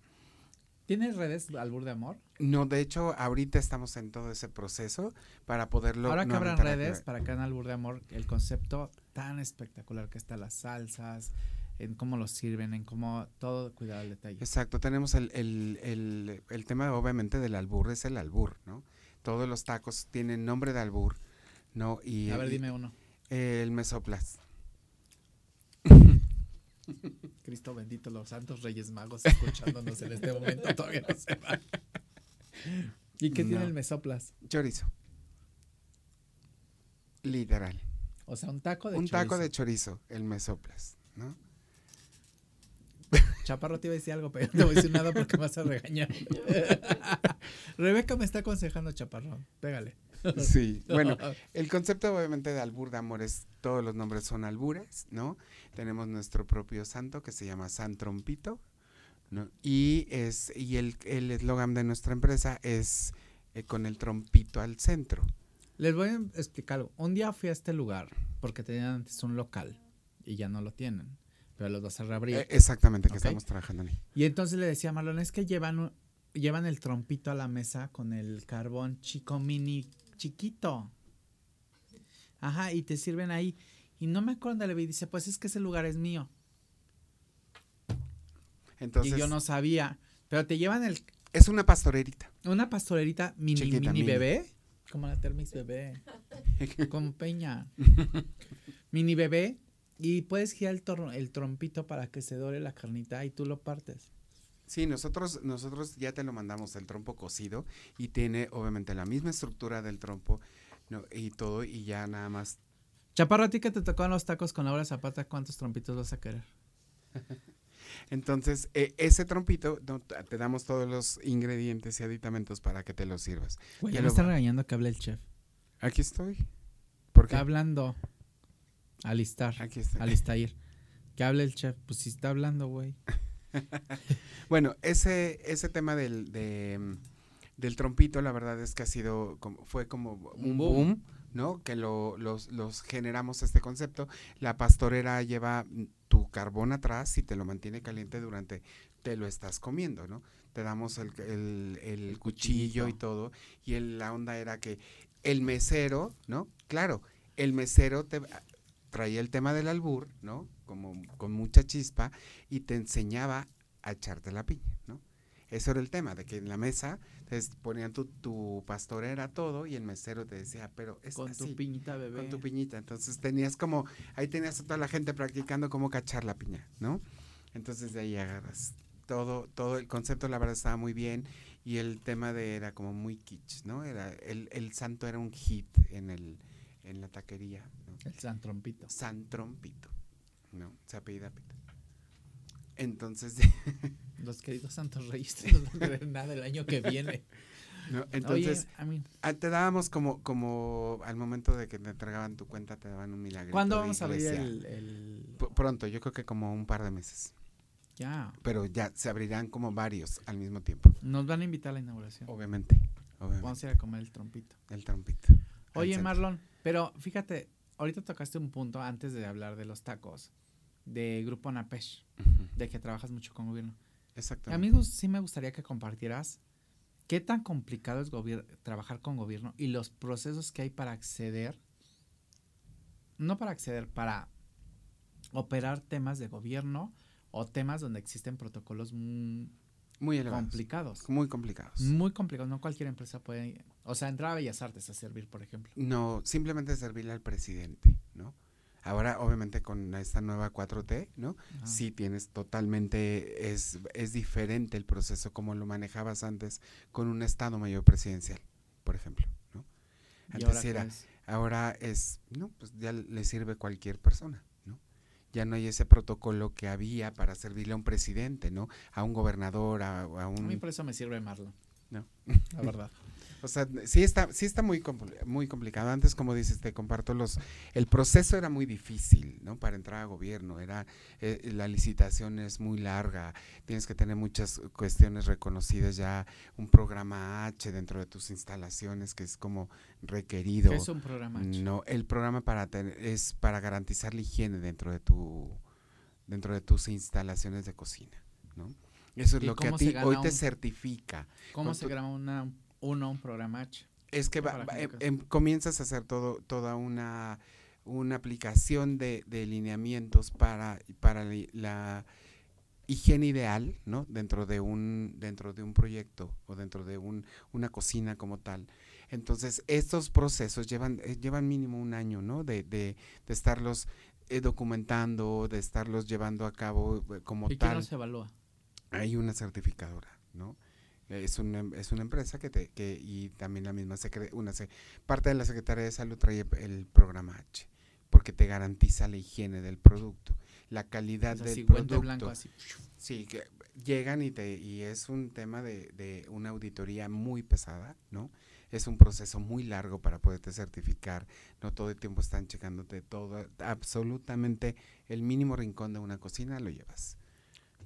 A: ¿Tienes redes albur de amor?
B: No, de hecho, ahorita estamos en todo ese proceso para poderlo.
A: Ahora que abran
B: nuevamente
A: redes para que hagan albur de amor, el concepto tan espectacular que está las salsas, en cómo los sirven, en cómo todo cuidado al detalle.
B: Exacto, tenemos el, el, el, el tema, obviamente, del albur, es el albur, ¿no? Todos los tacos tienen nombre de albur, ¿no? Y,
A: A ver, dime uno.
B: el mesoplas.
A: Cristo bendito, los santos reyes magos escuchándonos en este momento todavía no se van. ¿Y qué tiene el mesoplas?
B: Chorizo. Literal.
A: O sea, un taco de
B: Un taco
A: chorizo.
B: de chorizo, el mesoplas, ¿no?
A: Chaparro te iba a decir algo, pero no te voy a decir nada porque me vas a regañar. Rebeca me está aconsejando Chaparro. Pégale.
B: Sí, bueno, El concepto obviamente de albur de amor es, todos los nombres son albures, ¿no? Tenemos nuestro propio santo que se llama San Trompito, ¿no? Y es y el el eslogan de nuestra empresa es eh, con el trompito al centro.
A: Les voy a explicar algo. Un día fui a este lugar porque tenían antes un local y ya no lo tienen, pero los vas a reabrir.
B: Eh, exactamente, que estamos trabajando ello.
A: Y entonces le decía a Marlon, es que llevan, llevan el trompito a la mesa con el carbón chico mini chiquito. Ajá, y te sirven ahí. Y no me acuerdo dónde le vi. Dice, pues es que ese lugar es mío.
B: Entonces,
A: y yo no sabía. Pero te llevan el,
B: es una pastorerita.
A: una pastorerita mini,
B: Chiquita,
A: mini,
B: mini.
A: bebé. Como la Termix bebé. Con peña. mini bebé. Y puedes girar el, el trompito para que se dore la carnita y tú lo partes.
B: Sí, nosotros nosotros ya te lo mandamos el trompo cocido y tiene obviamente la misma estructura del trompo, ¿no? Y todo y ya nada más
A: Chaparro, a ti que te tocaban los tacos con Laura Zapata, ¿cuántos trompitos vas a querer?
B: Entonces, eh, ese trompito, no, te damos todos los ingredientes y aditamentos para que te los sirvas.
A: Güey,
B: Ya
A: me
B: lo
A: están regañando que hable el chef.
B: Aquí estoy. ¿Por qué?
A: Está hablando. Alistar.
B: Aquí estoy.
A: Alistair. Que hable el chef. Pues si está hablando, güey.
B: Bueno, ese, ese tema del, de, del trompito, la verdad es que ha sido, como, fue como un boom,
A: boom.
B: ¿no? Que lo, los, los generamos este concepto. La pastorera lleva tu carbón atrás y te lo mantiene caliente durante, te lo estás comiendo, ¿no? Te damos el, el- el cuchillo y todo. Y el- la onda era que el mesero, ¿no? Claro, el mesero te traía el tema del albur, ¿no? Como con mucha chispa y te enseñaba a echarte la piña, ¿no? Eso era el tema, de que en la mesa te ponían tu, tu pastorera todo y el mesero te decía, pero es
A: Con tu piñita, bebé.
B: con tu piñita. Entonces tenías como, ahí tenías a toda la gente practicando cómo cachar la piña, ¿no? Entonces de ahí agarras todo, todo el concepto, la verdad estaba muy bien y el tema de era como muy kitsch, ¿no? Era, el, el santo era un hit en el, en la taquería, ¿no?
A: El San Trompito.
B: San Trompito, ¿no? Se apellida Pito. Entonces,
A: Los queridos Santos Reyes no van a ver nada el año que viene.
B: ¿no? entonces
A: Oye,
B: ah, te dábamos como, como al momento de que te entregaban tu cuenta, te daban un milagro.
A: ¿cuándo vamos a abrir el, el-
B: Pronto, yo creo que como un par de meses.
A: Ya.
B: Pero ya se abrirán como varios al mismo tiempo.
A: Nos van a invitar a la inauguración.
B: Obviamente. obviamente.
A: Vamos a ir a comer el trompito.
B: El trompito.
A: Oye. Marlon, pero fíjate, ahorita tocaste un punto antes de hablar de los tacos de Grupo Napesh, de que trabajas mucho con gobierno.
B: Exactamente.
A: Amigos, sí me gustaría que compartieras qué tan complicado es trabajar con gobierno y los procesos que hay para acceder, no para acceder, para operar temas de gobierno o temas donde existen protocolos
B: Muy elevados.
A: complicados.
B: Muy complicados.
A: Muy complicados, no cualquier empresa puede, o sea, entrar a Bellas Artes a servir, por ejemplo.
B: No, simplemente servirle al presidente. Ahora, obviamente, con esta nueva 4T, ¿no? Sí tienes totalmente, es, es diferente el proceso como lo manejabas antes con un Estado Mayor Presidencial, por ejemplo, ¿no?
A: ¿Y
B: Antes
A: ahora
B: era,
A: es?
B: ahora es, no, pues ya le sirve cualquier persona, ¿no? Ya no hay ese protocolo que había para servirle a un presidente, ¿no? A un gobernador, a, a
A: A mí
B: un...
A: por eso me sirve Marlon.
B: No.
A: La verdad.
B: O sea, sí está, sí está muy, compl- muy complicado. Antes, como dices, te comparto los... El proceso era muy difícil, ¿no? Para entrar a gobierno. Era, eh, la licitación es muy larga. Tienes que tener muchas cuestiones reconocidas ya. Un programa H dentro de tus instalaciones que es como requerido.
A: ¿Qué es un programa? H?
B: No, el programa para tener, es para garantizar la higiene dentro de tu dentro de tus instalaciones de cocina, ¿no? Eso es
A: ¿Y
B: lo que a ti hoy te certifica.
A: ¿Cómo se
B: tu-
A: graba una, uno un programa H?
B: Es que va- em- em- comienzas a hacer todo toda una una aplicación de, de lineamientos para para la higiene ideal, ¿no? Dentro de un dentro de un proyecto o dentro de un, una cocina como tal. Entonces, estos procesos llevan eh, llevan mínimo un año, ¿no? De, de, de estarlos eh, documentando, de estarlos llevando a cabo eh, como
A: ¿Y quién
B: tal.
A: los evalúa?
B: Hay una certificadora, ¿no? Es una, em- es una empresa que te que y también la misma secre- una se- parte de la Secretaría de Salud trae el programa H porque te garantiza la higiene del producto, la calidad
A: O sea,
B: del
A: si
B: producto.
A: blanco así.
B: Sí, que llegan y te y es un tema de, de una auditoría muy pesada, ¿no? Es un proceso muy largo para poderte certificar, no todo el tiempo están checándote todo, absolutamente el mínimo rincón de una cocina lo llevas.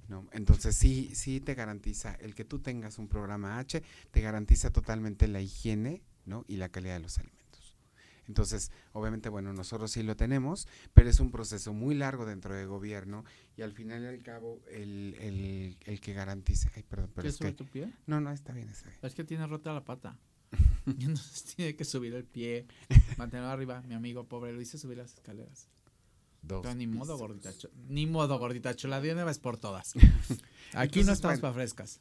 B: ¿No? Entonces sí, sí te garantiza, el que tú tengas un programa H, te garantiza totalmente la higiene, ¿no? Y la calidad de los alimentos. Entonces, obviamente, bueno, nosotros sí lo tenemos, pero es un proceso muy largo dentro del gobierno y al final y al cabo el, el, el que garantice, ay, perdón, pero
A: ¿Qué
B: es
A: sube
B: que,
A: tu pie?
B: no, no, está bien, está bien.
A: Es que tiene rota la pata. Entonces tiene que subir el pie, mantenerlo arriba. Mi amigo pobre lo hice subir las escaleras.
B: Dos
A: Pero ni modo, gordita. Ni modo, gordita. La de una vez por todas. Aquí
B: Entonces,
A: no estamos
B: bueno.
A: para frescas.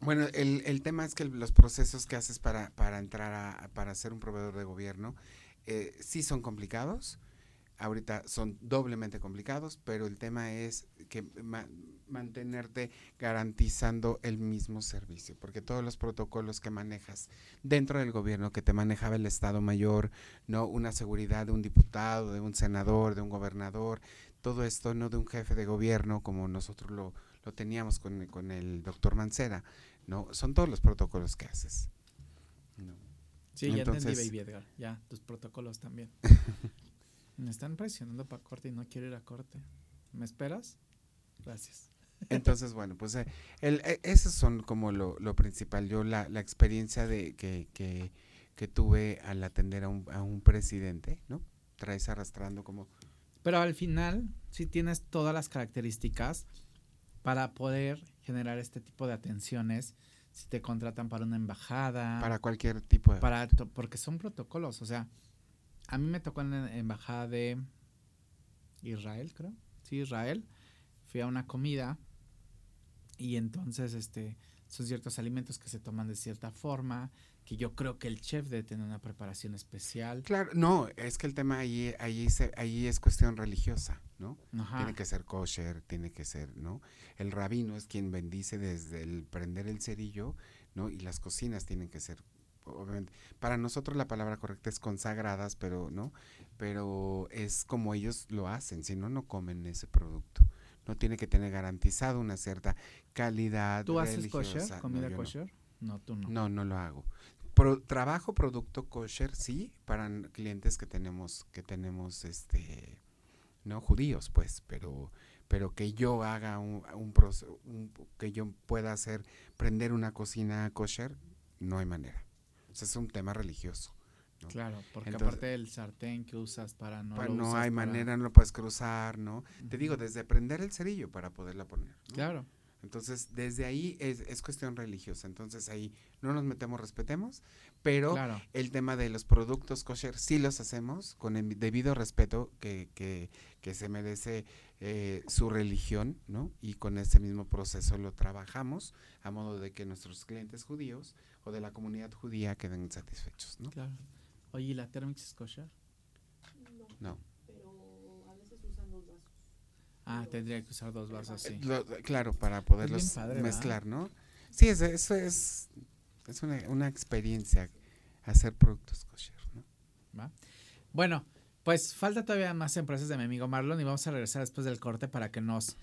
B: Bueno, el, el tema es que los procesos que haces para, para entrar a, para ser un proveedor de gobierno eh, sí son complicados. Ahorita son doblemente complicados, pero el tema es que ma- mantenerte garantizando el mismo servicio, porque todos los protocolos que manejas dentro del gobierno, que te manejaba el Estado Mayor, no una seguridad de un diputado, de un senador, de un gobernador, todo esto, no de un jefe de gobierno como nosotros lo, lo teníamos con, con el doctor Mancera, ¿no? Son todos los protocolos que haces. ¿no?
A: Sí, ya entendí, Baby Edgar. Ya, tus protocolos también. Me están presionando para corte y no quiero ir a corte. ¿Me esperas? Gracias.
B: Entonces, bueno, pues eh, el, eh, esos son como lo, lo principal. Yo la, la experiencia de que, que, que, tuve al atender a un, a un presidente, ¿no? Traes arrastrando como...
A: Pero al final, sí tienes todas las características para poder generar este tipo de atenciones si te contratan para una embajada.
B: Para cualquier tipo de...
A: Para, porque son protocolos, o sea, a mí me tocó en la embajada de Israel, creo. Sí, Israel. Fui a una comida y entonces este son ciertos alimentos que se toman de cierta forma, que yo creo que el chef debe tener una preparación especial.
B: Claro, no, es que el tema ahí, ahí, ahí es cuestión religiosa, ¿no? Tiene que ser kosher, tiene que ser, ¿no? El rabino es quien bendice desde el prender el cerillo, ¿no? Y las cocinas tienen que ser, obviamente, para nosotros la palabra correcta es consagradas, pero, ¿no? Pero es como ellos lo hacen, si no, no comen ese producto no tiene que tener garantizado una cierta calidad.
A: ¿Tú haces kosher, comida kosher? No. tú no.
B: No, no lo hago. trabajo producto kosher, sí, para clientes que tenemos, que tenemos, este, no judíos, pues, pero, pero que yo haga un, un, un que yo pueda hacer, prender una cocina kosher, no hay manera. Sea, es un tema religioso.
A: Claro, porque aparte del sartén que usas para no...
B: no hay manera, no lo puedes cruzar, ¿no? Te digo, desde prender el cerillo para poderla poner.
A: Claro.
B: Entonces, desde ahí es, es, cuestión religiosa. Entonces, ahí no nos metemos, respetemos, pero el tema de los productos kosher sí los hacemos con el debido respeto que, que, que se merece eh, su religión, ¿no? Y con ese mismo proceso lo trabajamos a modo de que nuestros clientes judíos o de la comunidad judía queden satisfechos, ¿no?
A: Claro. Oye, ¿la Thermix es kosher?
B: No.
C: Pero a veces usan dos vasos.
A: Ah, tendría que usar dos vasos, sí.
B: claro, para poderlos mezclar, ¿no? Sí, eso es, es una, una, experiencia hacer productos kosher, ¿no?
A: ¿Va? Bueno, pues falta todavía más empresas de mi amigo Marlon y vamos a regresar después del corte para que nos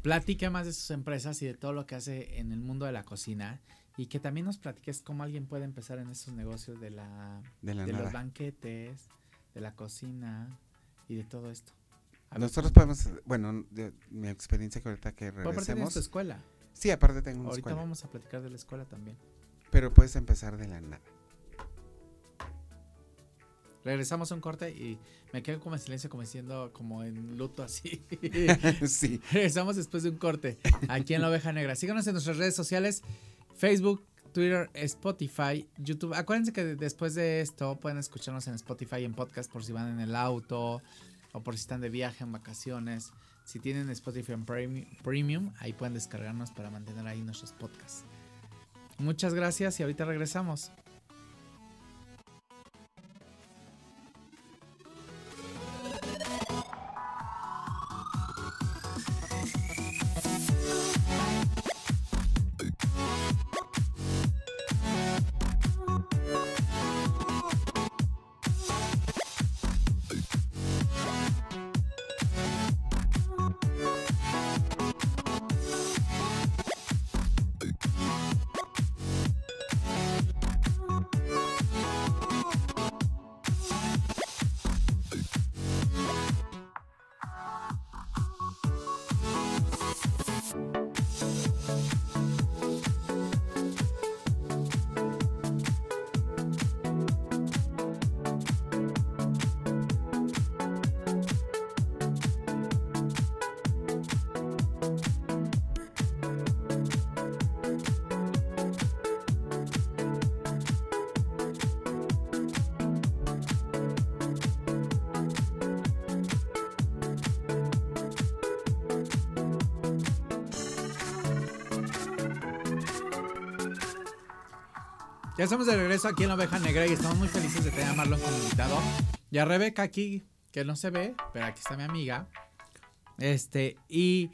A: platique más de sus empresas y de todo lo que hace en el mundo de la cocina y que también nos platiques cómo alguien puede empezar en esos negocios de la
B: de,
A: los banquetes, de la cocina y de todo esto.
B: Nosotros podemos, bueno, de mi experiencia que ahorita que regresemos.
A: Aparte tu escuela.
B: Sí, aparte tengo una
A: Ahorita vamos a platicar de la escuela también.
B: Pero puedes empezar de la nada.
A: Regresamos a un corte y me quedo como en silencio, como diciendo, como en luto así.
B: sí.
A: Regresamos después de un corte aquí en La Oveja Negra. Síganos en nuestras redes sociales. Facebook, Twitter, Spotify, YouTube. Acuérdense que después de esto pueden escucharnos en Spotify en podcast por si van en el auto o por si están de viaje en vacaciones. Si tienen Spotify en Premium, ahí pueden descargarnos para mantener ahí nuestros podcasts. Muchas gracias y ahorita regresamos. Ya estamos de regreso aquí en la oveja negra y estamos muy felices de tener a Marlon como invitado. Y a Rebeca aquí, que no se ve, pero aquí está mi amiga. Este, y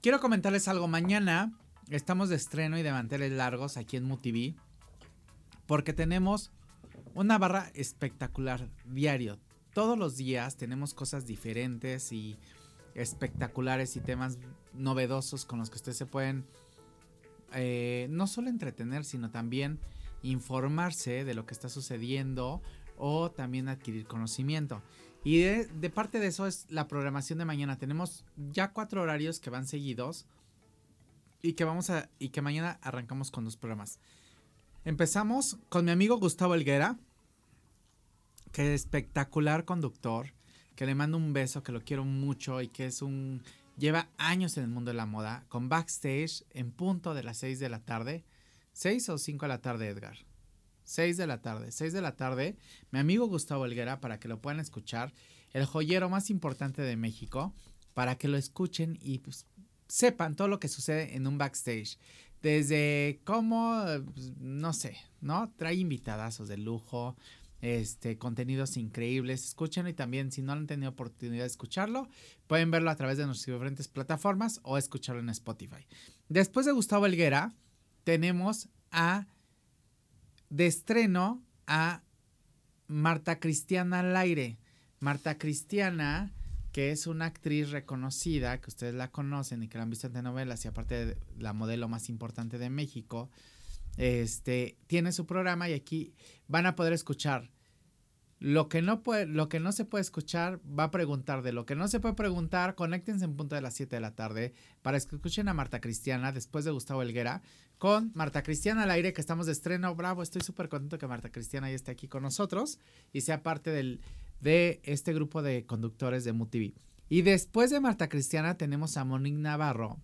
A: quiero comentarles algo. Mañana estamos de estreno y de manteles largos aquí en MUTV. Porque tenemos una barra espectacular diario. Todos los días tenemos cosas diferentes y espectaculares y temas novedosos con los que ustedes se pueden eh, no solo entretener, sino también informarse de lo que está sucediendo o también adquirir conocimiento. Y de, parte de eso es la programación de mañana. Tenemos ya cuatro horarios que van seguidos y que vamos a y que mañana arrancamos con dos programas. Empezamos con mi amigo Gustavo Elguera, que es espectacular conductor, que le mando un beso, que lo quiero mucho y que es un lleva años en el mundo de la moda, con backstage en punto de las 6 de la tarde. 6 o 5 de la tarde, Edgar. 6 de la tarde, 6 de la tarde, mi amigo Gustavo Elguera, para que lo puedan escuchar, el joyero más importante de México, para que lo escuchen y pues, sepan todo lo que sucede en un backstage. Desde cómo, pues, no sé, ¿no? Trae invitadazos de lujo, este, contenidos increíbles. Escúchenlo y también, si no han tenido oportunidad de escucharlo, pueden verlo a través de nuestras diferentes plataformas o escucharlo en Spotify. Después de Gustavo Elguera, tenemos a de estreno a Marta Cristiana al aire. Marta Cristiana, que es una actriz reconocida, que ustedes la conocen y que la han visto en telenovelas y aparte de la modelo más importante de México, este, tiene su programa y aquí van a poder escuchar lo que no puede, lo que no se puede escuchar, va a preguntar de lo que no se puede preguntar, conéctense en punto de las 7 de la tarde para que escuchen a Marta Cristiana después de Gustavo Elguera con Marta Cristiana al aire que estamos de estreno. Bravo, estoy súper contento que Marta Cristiana ya esté aquí con nosotros y sea parte del, de este grupo de conductores de MUTV. Y después de Marta Cristiana tenemos a Monique Navarro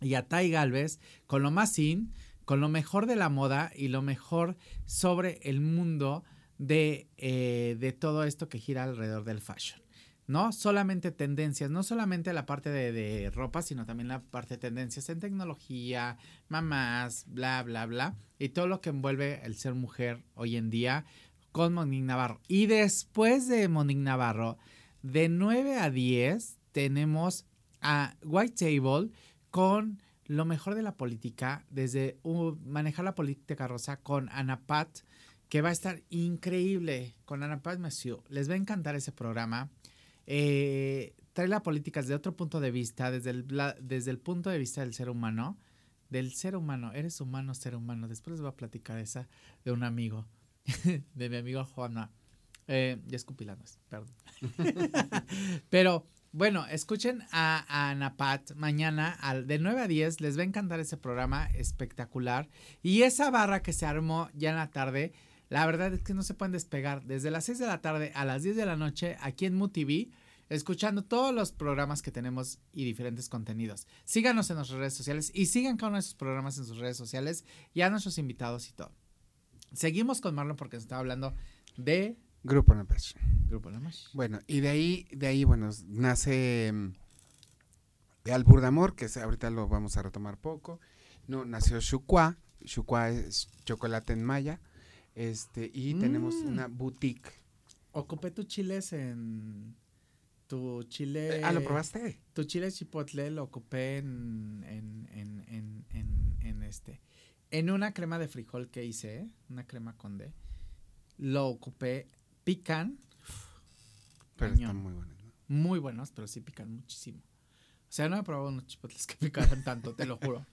A: y a Tai Galvez con lo más in, con lo mejor de la moda y lo mejor sobre el mundo de, eh, de todo esto que gira alrededor del fashion. No solamente tendencias, no solamente la parte de, de, ropa, sino también la parte de tendencias en tecnología, mamás, bla, bla, bla, y todo lo que envuelve el ser mujer hoy en día con Monique Navarro. Y después de Monique Navarro, de 9 a 10, tenemos a White Table con lo mejor de la política, desde uh, manejar la política rosa con Ana Pat, que va a estar increíble con Ana Paz Monsieur. Les va a encantar ese programa. Eh, trae la política desde otro punto de vista, desde el, desde el punto de vista del ser humano. Del ser humano, eres humano, ser humano. Después les voy a platicar esa de un amigo, de mi amigo Juana. Eh, ya escupí la nuez, perdón. Pero bueno, escuchen a, a Ana Pat mañana al, de 9 a 10. Les va a encantar ese programa espectacular. Y esa barra que se armó ya en la tarde la verdad es que no se pueden despegar desde las 6 de la tarde a las 10 de la noche aquí en MUTV, escuchando todos los programas que tenemos y diferentes contenidos. Síganos en nuestras redes sociales y sigan cada uno de esos programas en sus redes sociales y a nuestros invitados y todo. Seguimos con Marlon porque nos estaba hablando de
B: Grupo Namesh.
A: Grupo Namesh.
B: Bueno, y de ahí, de ahí, bueno, nace um, Albur de Amor, que ahorita lo vamos a retomar poco. No, nació Shukwa. Shukwa es chocolate en maya. Este, y mm. tenemos una boutique.
A: Ocupé tu chiles en. Tu chile.
B: Eh, ah, ¿lo probaste?
A: Tu chile chipotle lo ocupé en. En, en, en, en, este. En una crema de frijol que hice, una crema con D. Lo ocupé. Pican.
B: Pero están muy buenos, ¿no?
A: Muy buenos, pero sí pican muchísimo. O sea, no he probado unos chipotles que pican tanto, te lo juro.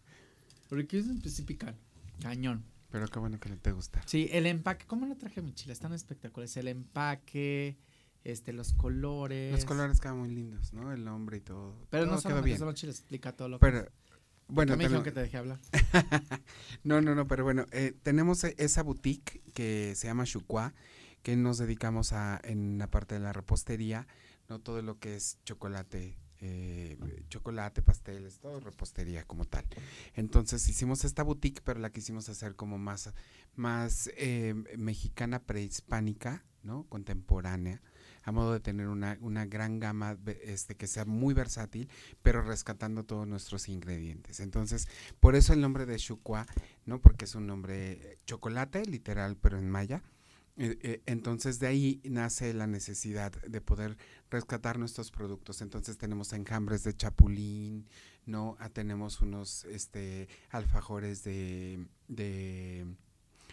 A: Porque sí pican. Cañón.
B: Pero qué bueno que te gusta.
A: Sí, el empaque, ¿cómo lo traje mi chile? Están espectaculares. El empaque, este, los colores.
B: Los colores quedan muy lindos, ¿no? El nombre y todo.
A: Pero
B: todo
A: no solo,
B: bien.
A: solo chiles, explica todo lo
B: pero,
A: que
B: Bueno,
A: me dijeron que te dejé hablar.
B: no, no, no, pero bueno, eh, tenemos esa boutique que se llama Shukwa, que nos dedicamos a, en la parte de la repostería, no todo lo que es chocolate eh, chocolate, pasteles, todo repostería como tal. Entonces hicimos esta boutique, pero la quisimos hacer como más, más eh, mexicana prehispánica, ¿no? Contemporánea, a modo de tener una, una gran gama este, que sea muy versátil, pero rescatando todos nuestros ingredientes. Entonces, por eso el nombre de Shukwa, ¿no? Porque es un nombre chocolate, literal, pero en maya eh, eh, entonces de ahí nace la necesidad de poder rescatar nuestros productos. Entonces tenemos enjambres de chapulín, ¿no? Ah, tenemos unos este, alfajores de, de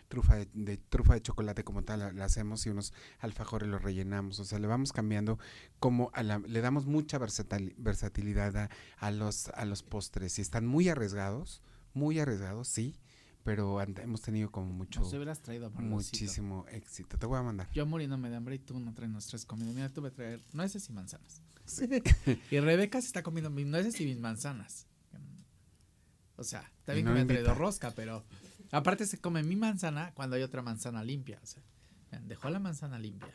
B: trufa de, trufa de chocolate como tal, la, hacemos y unos alfajores los rellenamos. O sea, le vamos cambiando como a la- le damos mucha versatil- versatilidad a, a los, a los postres. Y están muy arriesgados, muy arriesgados, sí, pero hemos tenido como mucho,
A: Nos hubieras traído
B: muchísimo éxito. Te voy a mandar.
A: Yo muriéndome de hambre y tú no traes nuestras comidas. Mira, tuve que traer nueces y manzanas.
B: Sí.
A: y Rebeca se está comiendo mis nueces y mis manzanas. O sea, bien
B: no
A: que me
B: me
A: ha traído
B: invita.
A: rosca, pero aparte se come mi manzana cuando hay otra manzana limpia. O sea, dejó la manzana limpia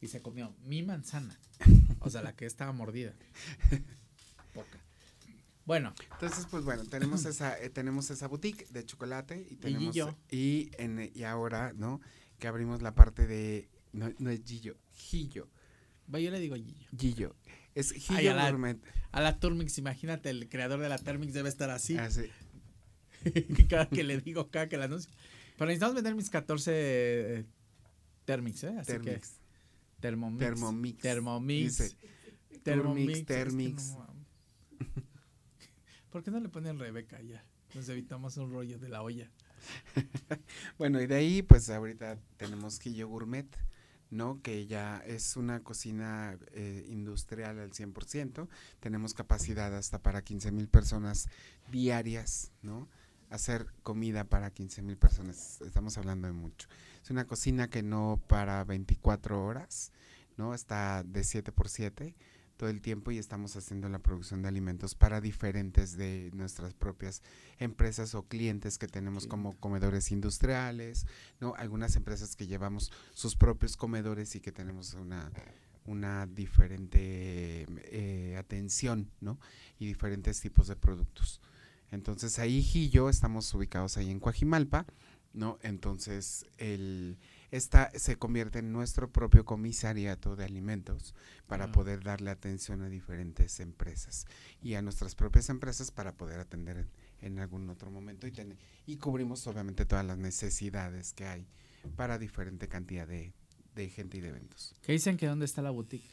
A: y se comió mi manzana. O sea, la que estaba mordida. Poca. Bueno,
B: Entonces, pues bueno, tenemos esa, eh, tenemos esa boutique de chocolate y tenemos
A: Gillo.
B: y en y ahora, ¿no? Que abrimos la parte de no, no es Gillo, Gillo,
A: yo le digo Gillo.
B: Gillo. Es
A: Ay,
B: Gillo
A: a la-. A la Turmix, imagínate, el creador de la Turmix debe estar así.
B: Así.
A: cada que le digo, cada que la anuncio. Pero necesitamos vender mis 14 eh, Thermix, ¿eh? Así que
B: Thermix.
A: Thermomix.
B: Thermomix.
A: Thermomix.
B: Dice,
A: Thermomix. Que
B: Thermix.
A: ¿Por qué no le ponen Rebeca ya? Nos evitamos un rollo de la olla.
B: Bueno, y de ahí, pues ahorita tenemos Gillo Gourmet, ¿no? Que ya es una cocina eh, industrial al 100%. Tenemos capacidad hasta para 15 mil personas diarias, ¿no? Hacer comida para 15 mil personas. Estamos hablando de mucho. Es una cocina que no para 24 horas, ¿no? Está de 7 por 7 todo el tiempo y estamos haciendo la producción de alimentos para diferentes de nuestras propias empresas o clientes que tenemos como comedores industriales, ¿no? Algunas empresas que llevamos sus propios comedores y que tenemos una, una diferente eh, atención, ¿no? Y diferentes tipos de productos. Entonces ahí y yo estamos ubicados ahí en Coajimalpa, ¿no? Entonces el esta se convierte en nuestro propio comisariato de alimentos para
A: Ah.
B: poder darle atención a diferentes empresas y a nuestras propias empresas para poder atender en, en algún otro momento y tener y cubrimos obviamente todas las necesidades que hay para diferente cantidad de, de gente y de eventos.
A: ¿Qué dicen que dónde está la boutique?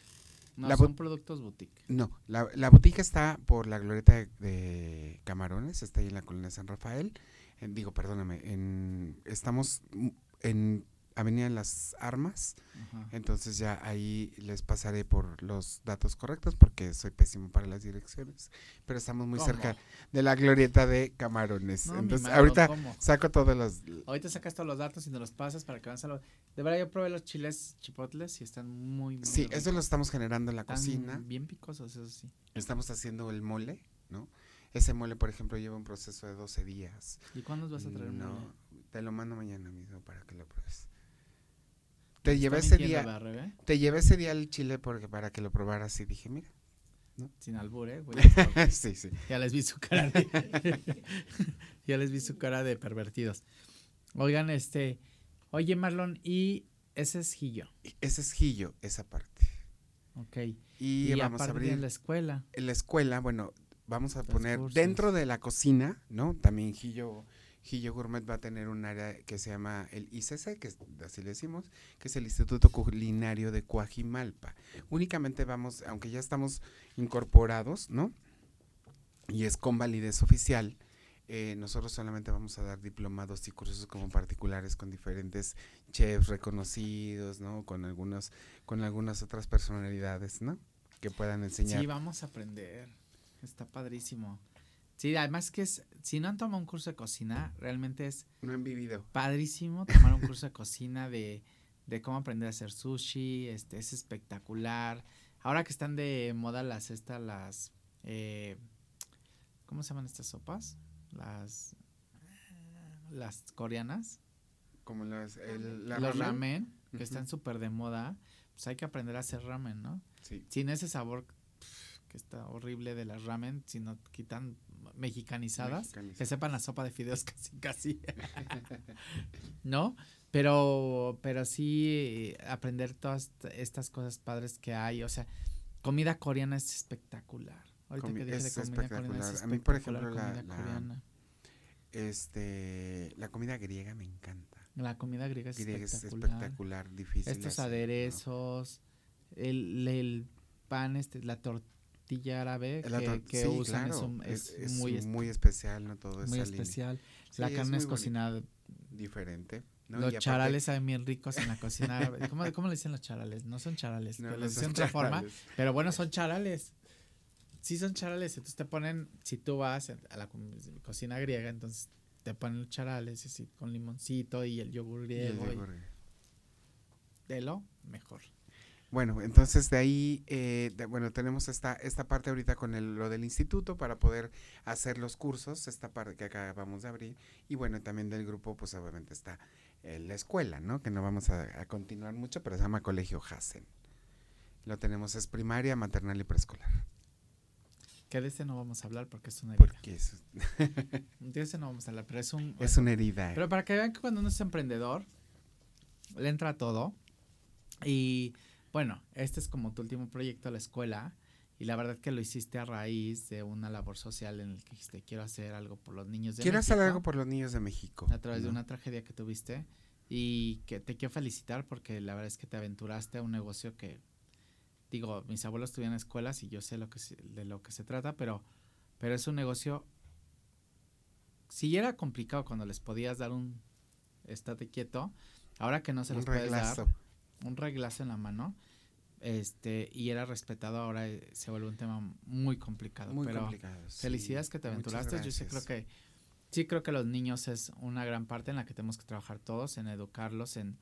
A: No,
B: La
A: son productos boutique.
B: No, la, la boutique está por la glorieta de, de Camarones, está ahí en la colina San Rafael. En- digo, perdóname, en, estamos mm, en Avenida las Armas,
A: Ajá.
B: entonces ya ahí les pasaré por los datos correctos porque soy pésimo para las direcciones, pero estamos muy
A: ¿Cómo?
B: cerca de la glorieta de Camarones.
A: No,
B: entonces, ahorita
A: ¿cómo?
B: saco todos los...
A: Ahorita sacas todos los datos y nos los pasas para que avanzan los... De verdad, yo probé los chiles chipotles y están muy, muy
B: Sí, eso lo estamos generando en la
A: Están
B: cocina.
A: bien picosos, eso sí.
B: Estamos haciendo el mole, ¿no? Ese mole, por ejemplo, lleva un proceso de 12 días.
A: ¿Y cuándo vas a traer
B: no,
A: mole?
B: te lo mando mañana mismo para que lo pruebes. Te llevé ese día,
A: ¿verdad, Rebe?
B: te llevé ese día al chile porque para que lo probaras y dije, mira.
A: Sin albur, ¿eh? güey?
B: sí, sí.
A: ya les vi su cara de... ya les vi su cara de pervertidos. Oigan, este... Oye, Marlon, y ese es Gillo,
B: Y Ese es Gillo, esa parte.
A: ok.
B: Y,
A: Y,
B: vamos a abrir
A: en la escuela.
B: en la escuela, bueno, vamos a
A: Los
B: poner
A: cursos.
B: dentro de la cocina, ¿no? También Gillo, Gillo Gourmet va a tener un área que se llama el ICC, que es- así le decimos, que es el Instituto Culinario de Coajimalpa. Únicamente vamos, aunque ya estamos incorporados, ¿no? Y es con validez oficial. eh, nosotros solamente vamos a dar diplomados y cursos como particulares con diferentes chefs reconocidos, ¿no? Con algunos, con algunas otras personalidades, ¿no? Que puedan enseñar.
A: Sí, vamos a aprender. Está padrísimo. Sí, además que es, si no han tomado un curso de cocina, realmente es
B: No han vivido.
A: padrísimo tomar un curso de cocina de, de cómo aprender a hacer sushi, este, es espectacular. Ahora que están de moda las estas, las, eh, ¿cómo se llaman estas sopas? Las, las coreanas,
B: Como las, el, la
A: los
B: ramen.
A: ramen, que están súper de moda, pues hay que aprender a hacer ramen, ¿no?
B: Sí.
A: sin ese sabor que está horrible de las ramen, sino quitan mexicanizadas,
B: Mexicanizadas.
A: que sepan la sopa de fideos casi casi. ¿No? Pero pero sí eh, aprender todas estas cosas padres que hay, o sea, comida coreana es espectacular. Ahorita
B: Comi-
A: que dije de comida coreana es
B: espectacular. A mí, por
A: espectacular
B: ejemplo, la-
A: comida
B: la-
A: coreana.
B: Este, la comida griega me encanta.
A: La comida griega es
B: Griega es
A: espectacular.
B: espectacular, difícil.
A: Estos
B: hacer, ¿no?
A: aderezos, el, el pan, este, la tortilla árabe
B: La
A: que,
B: tor-
A: que
B: sí,
A: usan es
B: claro,
A: es,
B: es,
A: muy,
B: muy,
A: es-
B: especial, ¿no? Todo
A: muy
B: esa línea.
A: especial.
B: Sí,
A: la
B: es
A: carne
B: muy
A: es
B: bonito.
A: cocinada
B: diferente.
A: Los charales saben bien ricos en la cocina. ¿Cómo, cómo le dicen los charales? No son charales,
B: No,
A: pero
B: no
A: les dicen otra forma. Pero bueno, son charales. Sí, son charales. Entonces te ponen, si tú vas a la co- cocina griega, entonces te ponen los charales así, con limoncito y el yogur
B: Y el
A: griego. y de lo mejor.
B: Bueno, entonces de ahí, eh, de- bueno, tenemos esta, esta parte ahorita con el- lo del instituto para poder hacer los cursos, esta parte que acabamos de abrir. Y bueno, también del grupo, pues obviamente está eh, la escuela, ¿no? Que no vamos a, a continuar mucho, pero se llama Colegio Hassen. Lo tenemos, es primaria, maternal y preescolar.
A: Que de este no vamos a hablar porque es una herida.
B: Porque es,
A: De este no vamos a hablar, pero es un...
B: es una herida.
A: Pero para que vean que cuando uno es emprendedor, le entra todo. Y bueno, este es como tu último proyecto a la escuela. Y la verdad que lo hiciste a raíz de una labor social en el que dijiste, quiero hacer algo por los niños de
B: Quiero hacer
A: México",
B: algo por los niños de México.
A: A través de una tragedia que tuviste. Y que te quiero felicitar porque la verdad es que te aventuraste a un negocio que, digo, mis abuelos tuvieron escuelas y yo sé lo que de lo que se trata, pero, pero es un negocio, si era complicado cuando les podías dar un estate quieto, ahora que no se
B: Un
A: los puedes dar, un reglazo en la mano, este, y era respetado, ahora eh, se vuelve un tema muy complicado.
B: Muy
A: pero
B: complicado. sí.
A: Felicidades que te aventuraste. Yo sí creo que sí creo que los niños es una gran parte en la que tenemos que trabajar todos, en educarlos, en,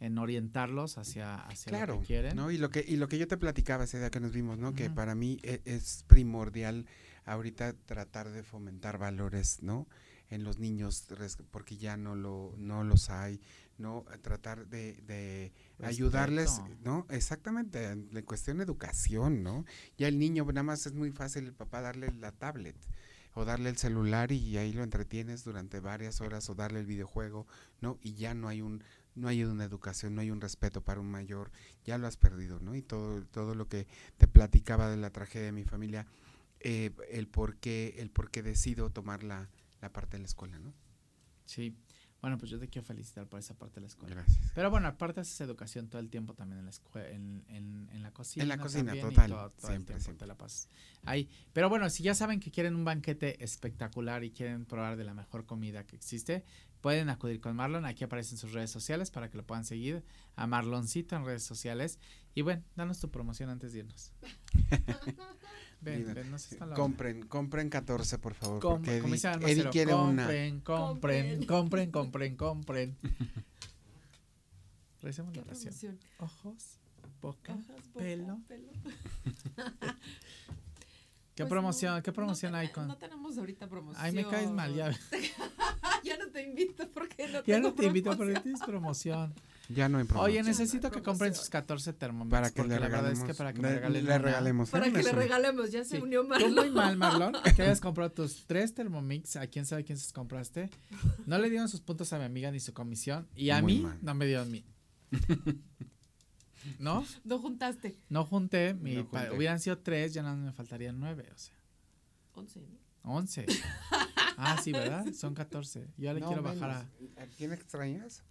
A: en orientarlos hacia, hacia
B: claro,
A: lo que quieren.
B: ¿no? Y lo que y lo que yo te platicaba ese día que nos vimos, ¿no? Que para mí e- es, primordial ahorita tratar de fomentar valores, ¿no? En los niños, porque ya no lo no los hay, ¿no? Tratar de, de ayudarles. ¿no? Exactamente, en cuestión de educación, ¿no? Ya el niño nada más es muy fácil el papá darle la tablet o darle el celular y ahí lo entretienes durante varias horas o darle el videojuego, ¿no? Y ya no hay un no hay una educación, no hay un respeto para un mayor, ya lo has perdido, ¿no? Y todo, todo lo que te platicaba de la tragedia de mi familia, eh, el por qué, el por qué decido tomar la, la parte de la escuela, ¿no?
A: Sí. Bueno, pues yo te quiero felicitar por esa parte de la escuela.
B: Gracias.
A: Pero bueno, aparte haces educación todo el tiempo también en la escuela, en, en, en la cocina.
B: En la cocina, total,
A: todo-
B: siempre,
A: tiempo
B: siempre.
A: te la pasas ahí. Pero bueno, si ya saben que quieren un banquete espectacular y quieren probar de la mejor comida que existe, pueden acudir con Marlon. Aquí aparecen sus redes sociales para que lo puedan seguir. A Marloncito en redes sociales. Y bueno, danos tu promoción antes de irnos. ven, ven, no
B: Compren, compren 14, por favor,
A: Com-
B: porque Eddie, quiere una.
A: compren, compren, compren, compren, compren. Recemos
C: ¿Qué
A: la oración.
C: promoción?
A: Ojos, boca. Pelo.
C: pelo.
A: ¿Qué
C: Pues
A: promoción,
C: no,
A: qué promoción
C: no
A: hay con?
C: No tenemos ahorita promoción.
A: Ay, me caes mal, ya.
C: ya no te invito porque no
A: Ya
C: tengo
A: no te invito porque tienes promoción.
B: Ya no hay promoción.
A: Oye, necesito que compren sus 14 termómetros.
B: para que
A: porque
B: le
A: la verdad
B: regalemos.
A: es que para que me
B: le,
A: regalen
B: le regalemos.
C: Para que le regalemos, ya
A: Sí.
C: se unió
A: Tú
C: Marlon.
A: muy mal, Marlon, que hayas comprado tus tres Thermomix. ¿A quién sabe quién se los compraste? No le dieron sus puntos a mi amiga ni su comisión. Y a
B: Muy
A: mí,
B: mal.
A: no me dieron mí. ¿No?
C: No juntaste.
A: No junté. Mi,
B: No junté.
A: hubieran sido tres, ya no me faltarían nueve. O sea,
C: 11, ¿no?
A: once. Ah, sí, ¿verdad? Son 14. Yo le
B: No,
A: quiero bajar a.
B: ¿A quién extrañas?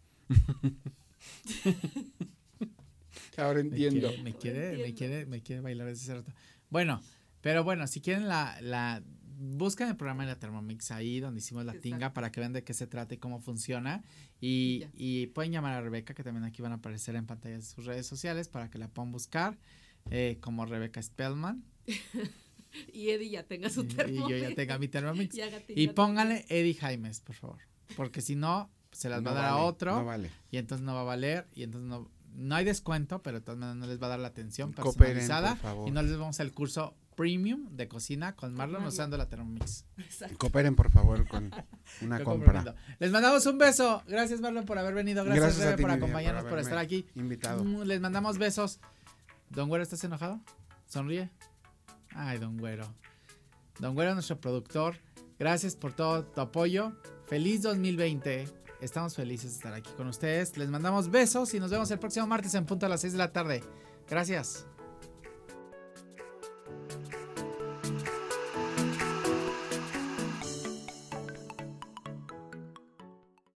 B: Ahora
A: Me
B: entiendo.
A: quiere, me quiere, me quiere, me quiere bailar desde hace rato. Bueno, pero bueno, si quieren la, la, buscan el programa de la Thermomix ahí donde hicimos la tinga para que vean de qué se trata y cómo funciona.
C: Y
A: Y, pueden llamar a Rebeca, que también aquí van a aparecer en pantalla de sus redes sociales para que la puedan buscar eh, como Rebeca Spellman.
C: Y Eddie ya tenga su
A: Y, y yo ya tenga mi Thermomix.
C: Y,
A: Y pónganle Eddie Jaimes, por favor. Porque si no, se las
B: No
A: va a dar a otro.
B: No vale.
A: y entonces no va a valer y entonces no no hay descuento, pero de todas maneras no les va a dar la atención
B: Cooperen,
A: personalizada
B: por favor.
A: y no les vamos al curso premium de cocina con Marlon usando la Thermomix.
C: Exacto.
B: Cooperen, por favor, con una compra.
A: comprendo. Les mandamos un beso. Gracias Marlon por haber venido. Gracias,
B: Gracias a
A: Rebe
B: ti,
A: por
B: por
A: acompañarnos, por,
B: haberme
A: estar aquí.
B: Invitado.
A: Mm, Les mandamos besos. Don Güero, ¿estás enojado? Sonríe. Ay, Don Güero. Don Güero, nuestro productor. Gracias por todo tu apoyo. Feliz 2020. Estamos felices de estar aquí con ustedes. Les mandamos besos y nos vemos el próximo martes en punto a las 6 de la tarde. Gracias.